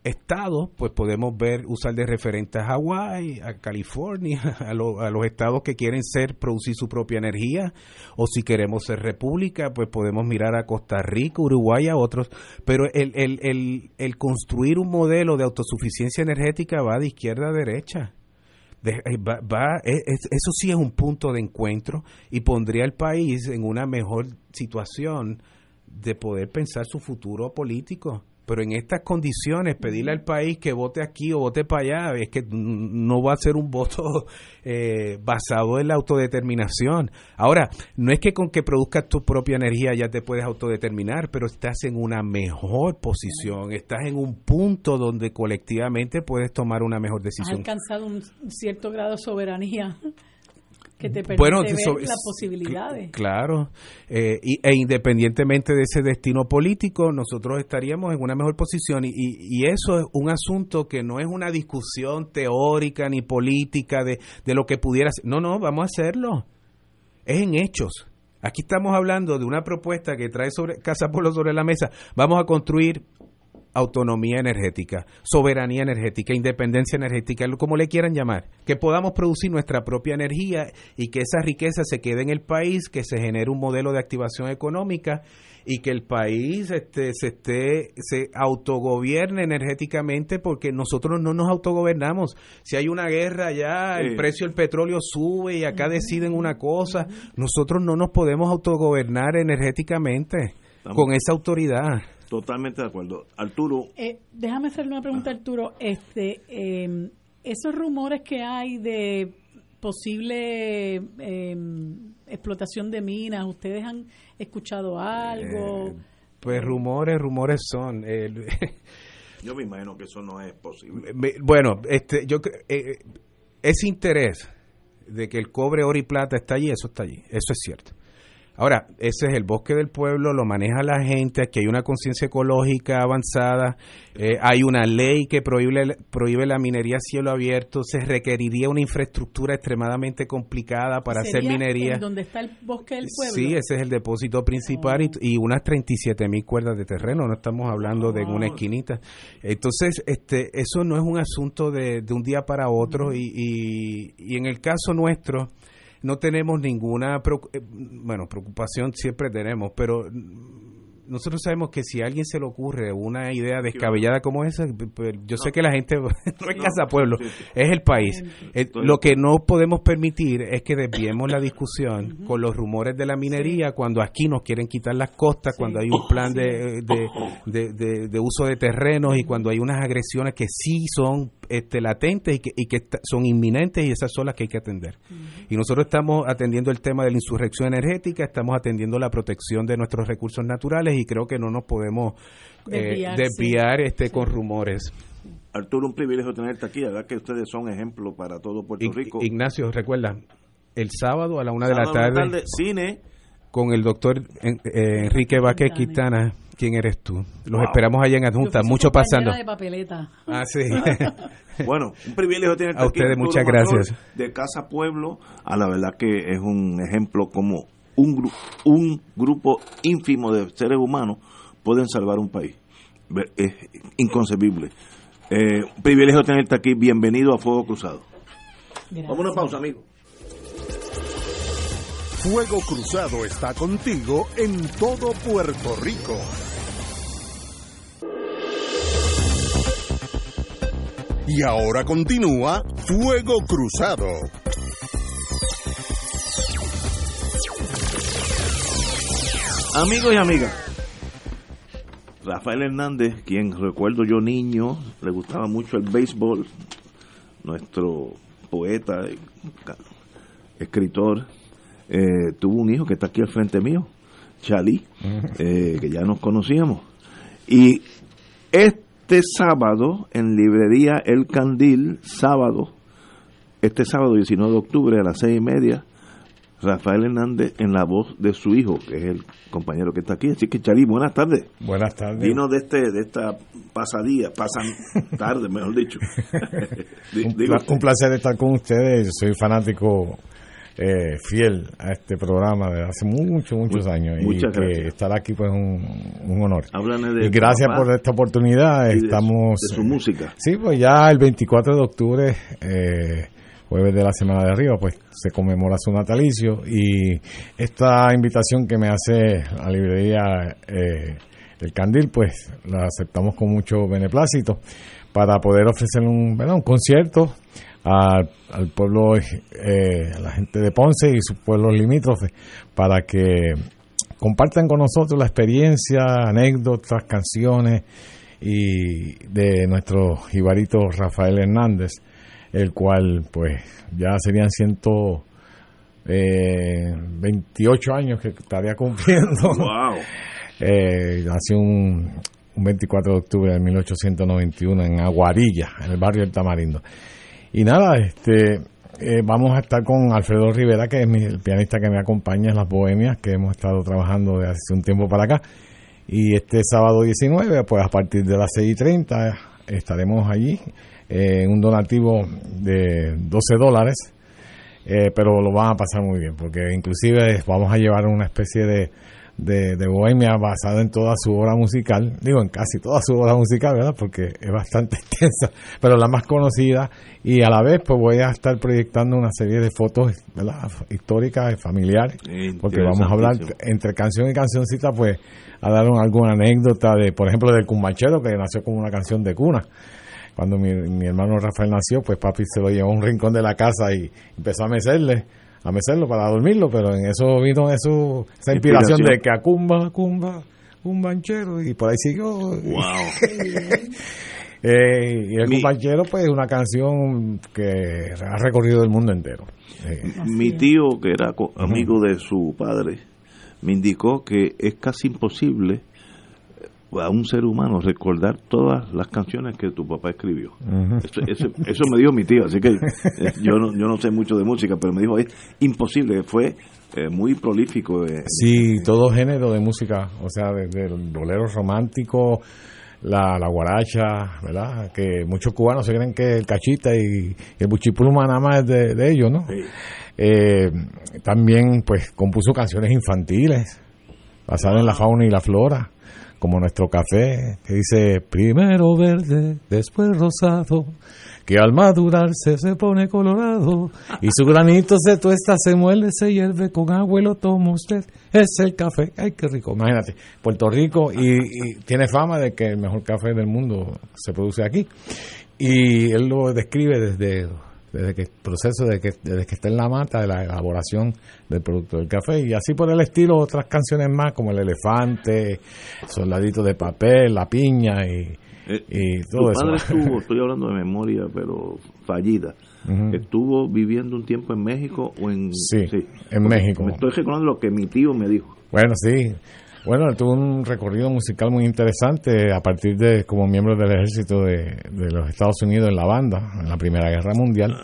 Estado, pues podemos ver, usar de referente a Hawái, a California, a, a, los estados que quieren ser, producir su propia energía, o si queremos ser república, pues podemos mirar a Costa Rica, Uruguay, a otros, pero el, el, el, el construir un modelo de autosuficiencia energética va de izquierda a derecha. Eh, va, e, eso sí es un punto de encuentro y pondría al país en una mejor situación de poder pensar su futuro político. Pero en estas condiciones, pedirle al país que vote aquí o vote para allá, es que no va a ser un voto eh, basado en la autodeterminación. Ahora, no es que con que produzcas tu propia energía ya te puedes autodeterminar, pero estás en una mejor posición, estás en un punto donde colectivamente puedes tomar una mejor decisión. Has alcanzado un cierto grado de soberanía que te permite bueno, ver las posibilidades. Claro, eh, y, e independientemente de ese destino político, nosotros estaríamos en una mejor posición y, y, eso es un asunto que no es una discusión teórica ni política de, de lo que pudiera ser. No, no, vamos a hacerlo. Es en hechos. Aquí estamos hablando de una propuesta que trae sobre Casa Polo sobre la mesa. Vamos a construir autonomía energética, soberanía energética, independencia energética, como le quieran llamar, que podamos producir nuestra propia energía y que esa riqueza se quede en el país, que se genere un modelo de activación económica y que el país este, se esté se autogobierne energéticamente porque nosotros no nos autogobernamos. Si hay una guerra ya, el precio del petróleo sube y acá deciden una cosa, nosotros no nos podemos autogobernar energéticamente con esa autoridad. Totalmente de acuerdo. Arturo. Eh, déjame hacerle una pregunta, Arturo. Este, em, esos rumores que hay de posible em, explotación de minas, ¿ustedes han escuchado algo? Eh, pues rumores, rumores son. yo me imagino que eso no es posible. Bueno, este, yo eh, ese interés de que el cobre, oro y plata está allí, eso está allí, eso es cierto. Ahora, ese es el bosque del pueblo, lo maneja la gente, aquí hay una conciencia ecológica avanzada, eh, hay una ley que prohíbe, prohíbe la minería a cielo abierto, se requeriría una infraestructura extremadamente complicada para hacer minería. En ¿Dónde está el bosque del pueblo? Sí, ese es el depósito principal y, oh. unas 37 mil cuerdas de terreno, no estamos hablando de una esquinita. Entonces, este, eso no es un asunto de, un día para otro y, y en el caso nuestro, no tenemos ninguna, eh, bueno, preocupación siempre tenemos, pero nosotros sabemos que si a alguien se le ocurre una idea descabellada como esa, pues, yo sé que la gente no es casa pueblo, es el país. lo que no podemos permitir es que desviemos la discusión con los rumores de la minería cuando aquí nos quieren quitar las costas, cuando hay un plan de, de, uso de terrenos y cuando hay unas agresiones que sí son este, latentes y que, y que son inminentes y esas son las que hay que atender. Y nosotros estamos atendiendo el tema de la insurrección energética, estamos atendiendo la protección de nuestros recursos naturales y creo que no nos podemos eh, desviar, este, con rumores. Arturo, un privilegio tenerte aquí, verdad que ustedes son ejemplo para todo Puerto Rico. Ignacio, recuerda, el sábado a la una de la tarde, cine con el doctor eh, Enrique Vázquez Quintana. ¿Quién eres tú? Los esperamos allá en Adjunta, mucho pasando. De papeleta. Ah, sí. bueno, un privilegio tenerte a ustedes, muchas gracias. De Casa Pueblo, a la verdad que es un ejemplo como un, un grupo ínfimo de seres humanos pueden salvar un país. Es inconcebible. Eh, privilegio tenerte aquí. Bienvenido a Fuego Cruzado. Vamos a una pausa, amigo. Fuego Cruzado está contigo en todo Puerto Rico. Y ahora continúa Fuego Cruzado. Amigos y amigas, Rafael Hernández, quien recuerdo yo niño, le gustaba mucho el béisbol, nuestro poeta, escritor, eh, tuvo un hijo que está aquí al frente mío, Chalí, eh, que ya nos conocíamos. Y este sábado, en librería El Candil, sábado, este sábado 19 de octubre a las seis y media, Rafael Hernández en la voz de su hijo, que es el compañero que está aquí. Así que, Chalí, buenas tardes. Buenas tardes. Vino de, este, de esta pasadía, pasan tarde, mejor dicho. un, placer estar con ustedes. Yo soy fanático eh, fiel a este programa desde hace muchos, muchos años. Muchas y que estar aquí pues un, un honor. De y gracias por esta oportunidad. Estamos. De su, música. Sí, pues ya el 24 de octubre. Eh, jueves de la semana de arriba, pues se conmemora su natalicio y esta invitación que me hace la librería eh, El Candil, pues la aceptamos con mucho beneplácito para poder ofrecer un, un concierto al pueblo, eh, a la gente de Ponce y sus pueblos limítrofes, para que compartan con nosotros la experiencia, anécdotas, canciones y de nuestro jibarito Rafael Hernández el cual pues ya serían 128 eh, años que estaría cumpliendo. Wow. eh, nació un, 24 de octubre de 1891 en Aguarilla, en el barrio del Tamarindo. Y nada, este eh, vamos a estar con Alfredo Rivera, que es el pianista que me acompaña en las Bohemias, que hemos estado trabajando desde hace un tiempo para acá. Y este sábado 19, pues a partir de las 6 y 30 estaremos allí eh, un donativo de 12 dólares, eh, pero lo van a pasar muy bien, porque inclusive vamos a llevar una especie de, de, bohemia basada en toda su obra musical, digo en casi toda su obra musical, ¿verdad? Porque es bastante extensa, pero la más conocida y a la vez pues voy a estar proyectando una serie de fotos ¿verdad? históricas familiares, porque vamos a hablar entre canción y cancioncita pues a dar alguna anécdota de, por ejemplo, del cumbanchero que nació como una canción de cuna cuando mi, mi, hermano Rafael nació, pues papi se lo llevó a un rincón de la casa y empezó a mecerle, a mecerlo para dormirlo, pero en eso vino eso, esa inspiración, de que acumba, cumba, un banchero, y por ahí siguió. Wow. eh, y el banchero, pues, es una canción que ha recorrido el mundo entero. Eh, mi tío, que era amigo de su padre, me indicó que es casi imposible a un ser humano recordar todas las canciones que tu papá escribió. eso, me dijo mi tío, así que eh, yo no, yo no sé mucho de música, pero me dijo, es imposible, fue eh, muy prolífico. Eh, sí, todo género de música, o sea, desde el bolero romántico, la, la guaracha, ¿verdad? Que muchos cubanos se creen que el cachita y, el buchipluma nada más es de, ellos, ¿no? también, pues, compuso canciones infantiles, basadas en la fauna y la flora como nuestro café, que dice primero verde, después rosado, que al madurarse se pone colorado y su granito se tuesta, se muele, se hierve con agua y lo toma usted. Es el café. Ay, qué rico. Imagínate, Puerto Rico y, tiene fama de que el mejor café del mundo se produce aquí. Y él lo describe desde desde que el proceso de que desde que está en la mata de la elaboración del producto del café. Y así por el estilo otras canciones más como el elefante soldadito de papel la piña y, eh, todo eso estuvo estoy hablando de memoria pero fallida. Estuvo viviendo un tiempo en México o en sí, en México. me estoy recordando lo que mi tío me dijo. Bueno sí bueno, tuvo un recorrido musical muy interesante a partir de como miembro del ejército de, los Estados Unidos en la banda, en la Primera Guerra Mundial.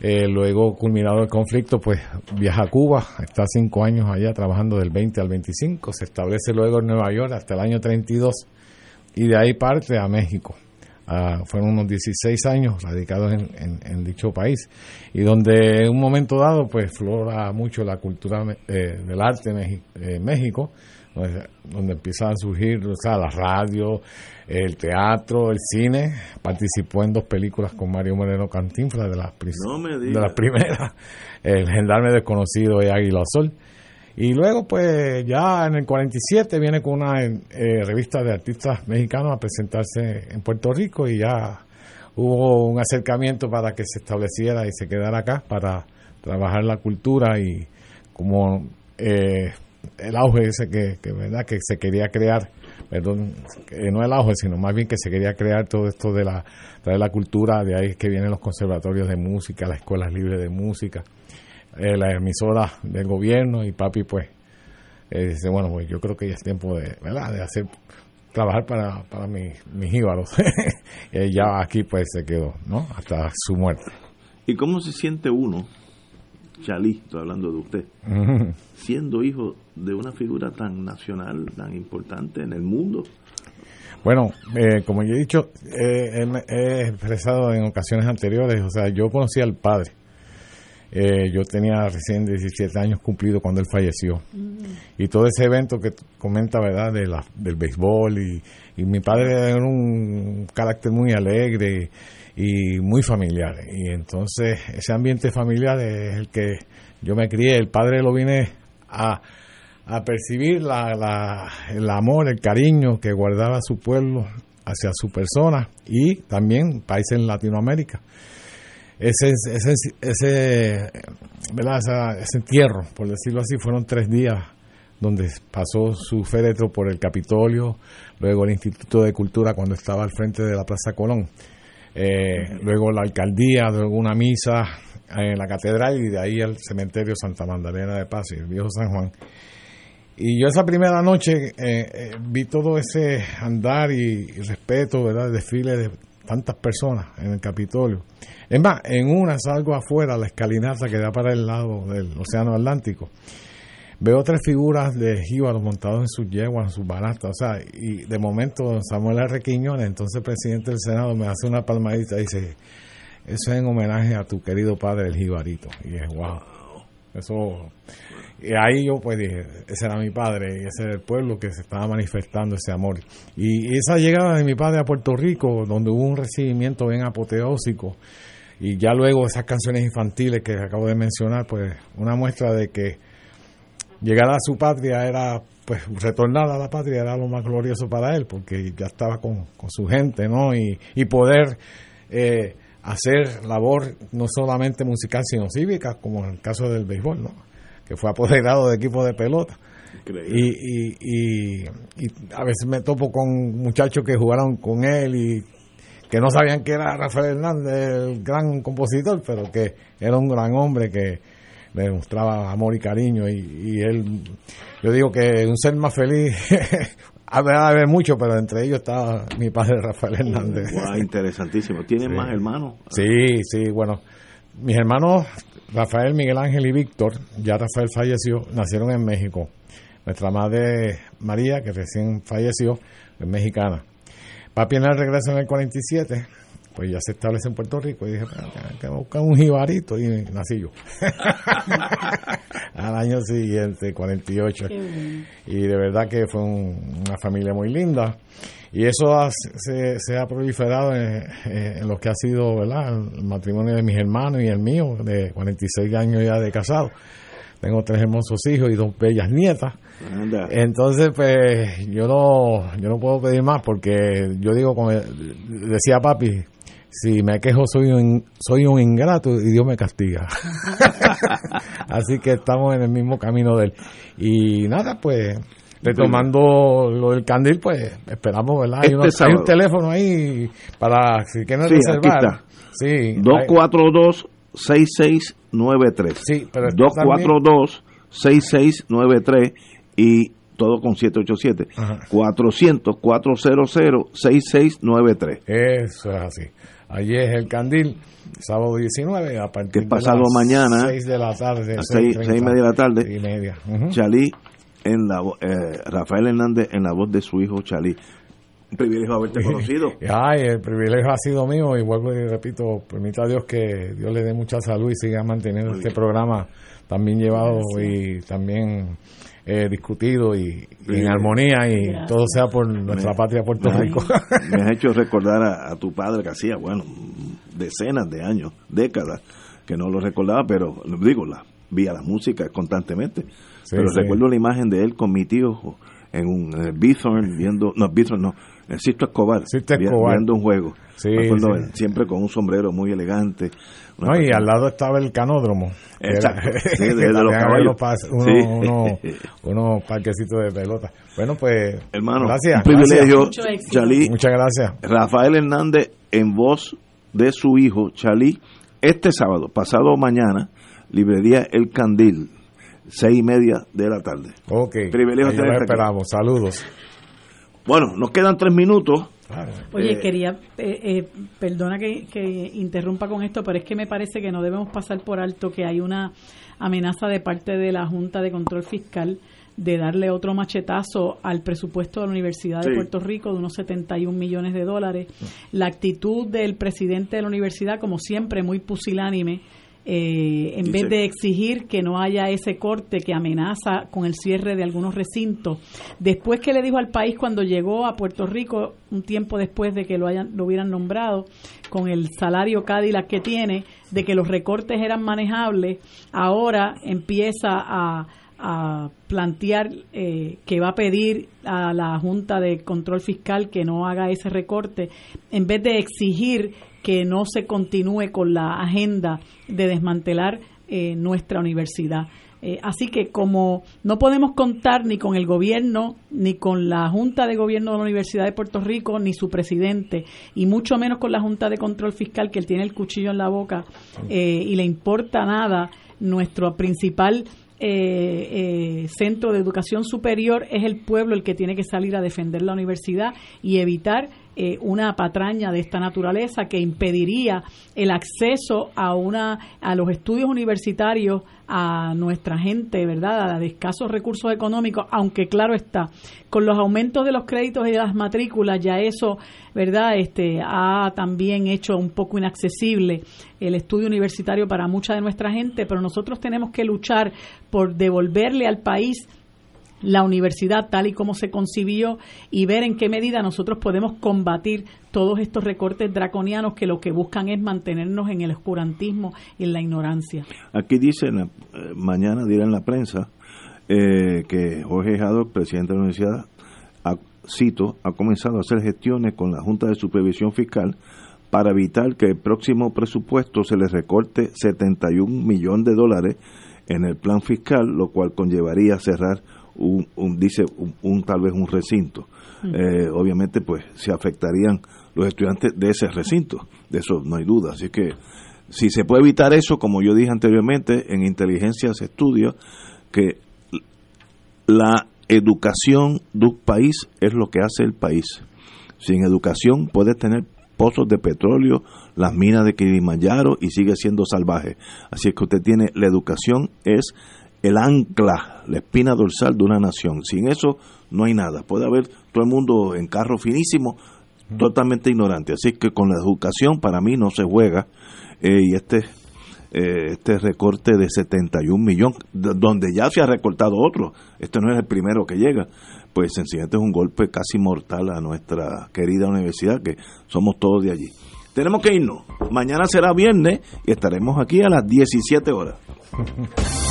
Eh, luego, culminado el conflicto, pues viaja a Cuba, está cinco años allá trabajando del 20 al 25, se establece luego en Nueva York hasta el año 32 y de ahí parte a México. Ah, fueron unos 16 años radicados en, dicho país y donde en un momento dado pues flora mucho la cultura eh, del arte en eh, México donde empiezan a surgir o sea, la radio, el teatro, el cine. Participó en dos películas con Mario Moreno Cantinflas de las, de las primeras, El Gendarme Desconocido y Águila Sol. Y luego, pues ya en el 47 viene con una eh, revista de artistas mexicanos a presentarse en Puerto Rico y ya hubo un acercamiento para que se estableciera y se quedara acá para trabajar la cultura y como eh, el auge ese que, verdad que se quería crear perdón no el auge sino más bien que se quería crear todo esto de la de la cultura de ahí que vienen los conservatorios de música las escuelas libres de música eh, la emisora del gobierno y papi pues eh, dice bueno pues yo creo que ya es tiempo de verdad de hacer trabajar para, para mis, mis íbaros y ya aquí pues se quedó no hasta su muerte. Y cómo se siente uno Chalí, estoy hablando de usted, siendo hijo de una figura tan nacional, tan importante en el mundo. Bueno, eh, como yo he dicho, he expresado en ocasiones anteriores, o sea, yo conocí al padre. Eh, yo tenía recién 17 años cumplido cuando él falleció. Y todo ese evento que comenta, ¿verdad?, de la, del béisbol. Y, y mi padre era un carácter muy alegre y muy familiar. Y entonces ese ambiente familiar es el que yo me crié. El padre lo vine a, a percibir la, el amor, el cariño que guardaba su pueblo hacia su persona y también países en Latinoamérica. Ese, ese, ese, ese entierro, por decirlo así, fueron tres días donde pasó su féretro por el Capitolio, luego el Instituto de Cultura cuando estaba al frente de la Plaza Colón eh, luego la alcaldía, luego una misa en la catedral y de ahí el cementerio Santa Magdalena de Paz y el viejo San Juan. Y yo esa primera noche eh, eh, vi todo ese andar y, respeto, ¿verdad? desfile de tantas personas en el Capitolio. Es más, en una salgo afuera, la escalinata que da para el lado del Océano Atlántico Veo tres figuras de jíbaros montados en sus yeguas, en sus baratas, o sea, y de momento Samuel R. Quiñones, entonces presidente del Senado, me hace una palmadita y dice, eso es en homenaje a tu querido padre, el jibarito. Y es wow. Eso, y ahí yo pues dije, ese era mi padre y ese era el pueblo que se estaba manifestando ese amor. Y esa llegada de mi padre a Puerto Rico, donde hubo un recibimiento bien apoteósico, y ya luego esas canciones infantiles que acabo de mencionar, pues una muestra de que llegar a su patria era, pues retornar a la patria era lo más glorioso para él, porque ya estaba con, su gente, ¿no? Y, y poder eh, hacer labor no solamente musical, sino cívica, como en el caso del béisbol, ¿no? Que fue apoderado de equipo de pelota. Y, y, y, a veces me topo con muchachos que jugaron con él y que no sabían que era Rafael Hernández, el gran compositor, pero que era un gran hombre que, le demostraba amor y cariño y, él, yo digo que un ser más feliz, a ver mucho, pero entre ellos estaba mi padre Rafael Hernández. interesantísimo. ¿Tienen más hermanos? Sí, sí, bueno, mis hermanos Rafael, Miguel Ángel y Víctor, ya Rafael falleció, nacieron en México. Nuestra madre María, que recién falleció, es mexicana. Papi en el regreso en el 47, pues ya se establece en Puerto Rico y dije, que buscar un jibarito y nací yo. Al año siguiente, 48. Y de verdad que fue una familia muy linda. Y eso se, ha proliferado en, lo que ha sido ¿verdad? el matrimonio de mis hermanos y el mío, de 46 años ya de casado. Tengo tres hermosos hijos y dos bellas nietas. Entonces, pues yo no, yo no puedo pedir más porque yo digo, como decía papi, si me quejo soy un, soy un ingrato y Dios me castiga. Así que estamos en el mismo camino de él. Y nada, pues retomando lo del candil, pues esperamos, ¿verdad? Hay, este un teléfono ahí para si quieren sí, reservar. Sí, 242 6693. Sí, pero 242 6693 y todo con 787. 400 400 6693. Eso es así. Allí es el candil, sábado 19, a partir de pasado las mañana, 6 de la tarde. 6, y media de la tarde. Y media. Chalí, en la, eh, Rafael Hernández en la voz de su hijo Chalí. Un privilegio haberte conocido. Ay, el privilegio ha sido mío y vuelvo y repito, permita a Dios que Dios le dé mucha salud y siga manteniendo este programa también llevado y también eh, discutido y, en armonía y todo sea por nuestra patria Puerto Rico. me has hecho recordar a, tu padre que hacía, bueno, decenas de años, décadas, que no lo recordaba, pero digo, la, vía la música constantemente. pero recuerdo la imagen de él con mi tío en un Bithorn viendo, no, Bithorn no, el Sisto Escobar, viendo un juego. siempre con un sombrero muy elegante. No, y al lado estaba el canódromo. Exacto. de, los caballos. Unos uno, parquecitos de pelota. Bueno, pues. Hermano, gracias. Un privilegio, Chalí. Muchas gracias. Rafael Hernández, en voz de su hijo, Chalí, este sábado, pasado mañana, librería El Candil, seis y media de la tarde. Ok. Privilegio esperamos. Saludos. Bueno, nos quedan tres minutos. Oye, eh, quería, eh, eh, perdona que, que, interrumpa con esto, pero es que me parece que no debemos pasar por alto que hay una amenaza de parte de la Junta de Control Fiscal de darle otro machetazo al presupuesto de la Universidad de Puerto Rico de unos 71 millones de dólares. La actitud del presidente de la universidad, como siempre, muy pusilánime, eh, en vez de exigir que no haya ese corte que amenaza con el cierre de algunos recintos. Después que le dijo al país cuando llegó a Puerto Rico, un tiempo después de que lo, hayan, lo hubieran nombrado, con el salario Cadillac que tiene, de que los recortes eran manejables, ahora empieza a, plantear eh, que va a pedir a la Junta de Control Fiscal que no haga ese recorte, en vez de exigir que no se continúe con la agenda de desmantelar eh, nuestra universidad. Eh, así que como no podemos contar ni con el gobierno, ni con la Junta de Gobierno de la Universidad de Puerto Rico, ni su presidente, y mucho menos con la Junta de Control Fiscal, que él tiene el cuchillo en la boca eh, y le importa nada, nuestro principal centro de educación superior es el pueblo el que tiene que salir a defender la universidad y evitar eh, una patraña de esta naturaleza que impediría el acceso a una a los estudios universitarios a nuestra gente, ¿verdad? A de escasos recursos económicos, aunque claro está, con los aumentos de los créditos y de las matrículas ya eso, ¿verdad? Este ha también hecho un poco inaccesible el estudio universitario para mucha de nuestra gente, pero nosotros tenemos que luchar por devolverle al país la universidad tal y como se concibió y ver en qué medida nosotros podemos combatir todos estos recortes draconianos que lo que buscan es mantenernos en el oscurantismo y en la ignorancia. Aquí dice, eh, mañana dirá en la prensa, eh, que Jorge Haddock, presidente de la universidad, cito, ha comenzado a hacer gestiones con la Junta de Supervisión Fiscal para evitar que el próximo presupuesto se le recorte 71 millones de dólares en el plan fiscal, lo cual conllevaría cerrar un, dice un, tal vez un recinto. Mm. Eh, obviamente pues se afectarían los estudiantes de ese recinto, de eso no hay duda. Así que si se puede evitar eso, como yo dije anteriormente, en inteligencia se estudia que la educación de un país es lo que hace el país. Sin educación puedes tener pozos de petróleo, las minas de Kilimanjaro y sigue siendo salvaje. Así es que usted tiene la educación es el ancla, la espina dorsal de una nación. Sin eso no hay nada. Puede haber todo el mundo en carro finísimo, totalmente ignorante. Así que con la educación para mí no se juega eh, y este eh, este recorte de 71 millones, donde ya se ha recortado otro, este no es el primero que llega, pues sencillamente es un golpe casi mortal a nuestra querida universidad, que somos todos de allí. Tenemos que irnos. Mañana será viernes y estaremos aquí a las 17 horas.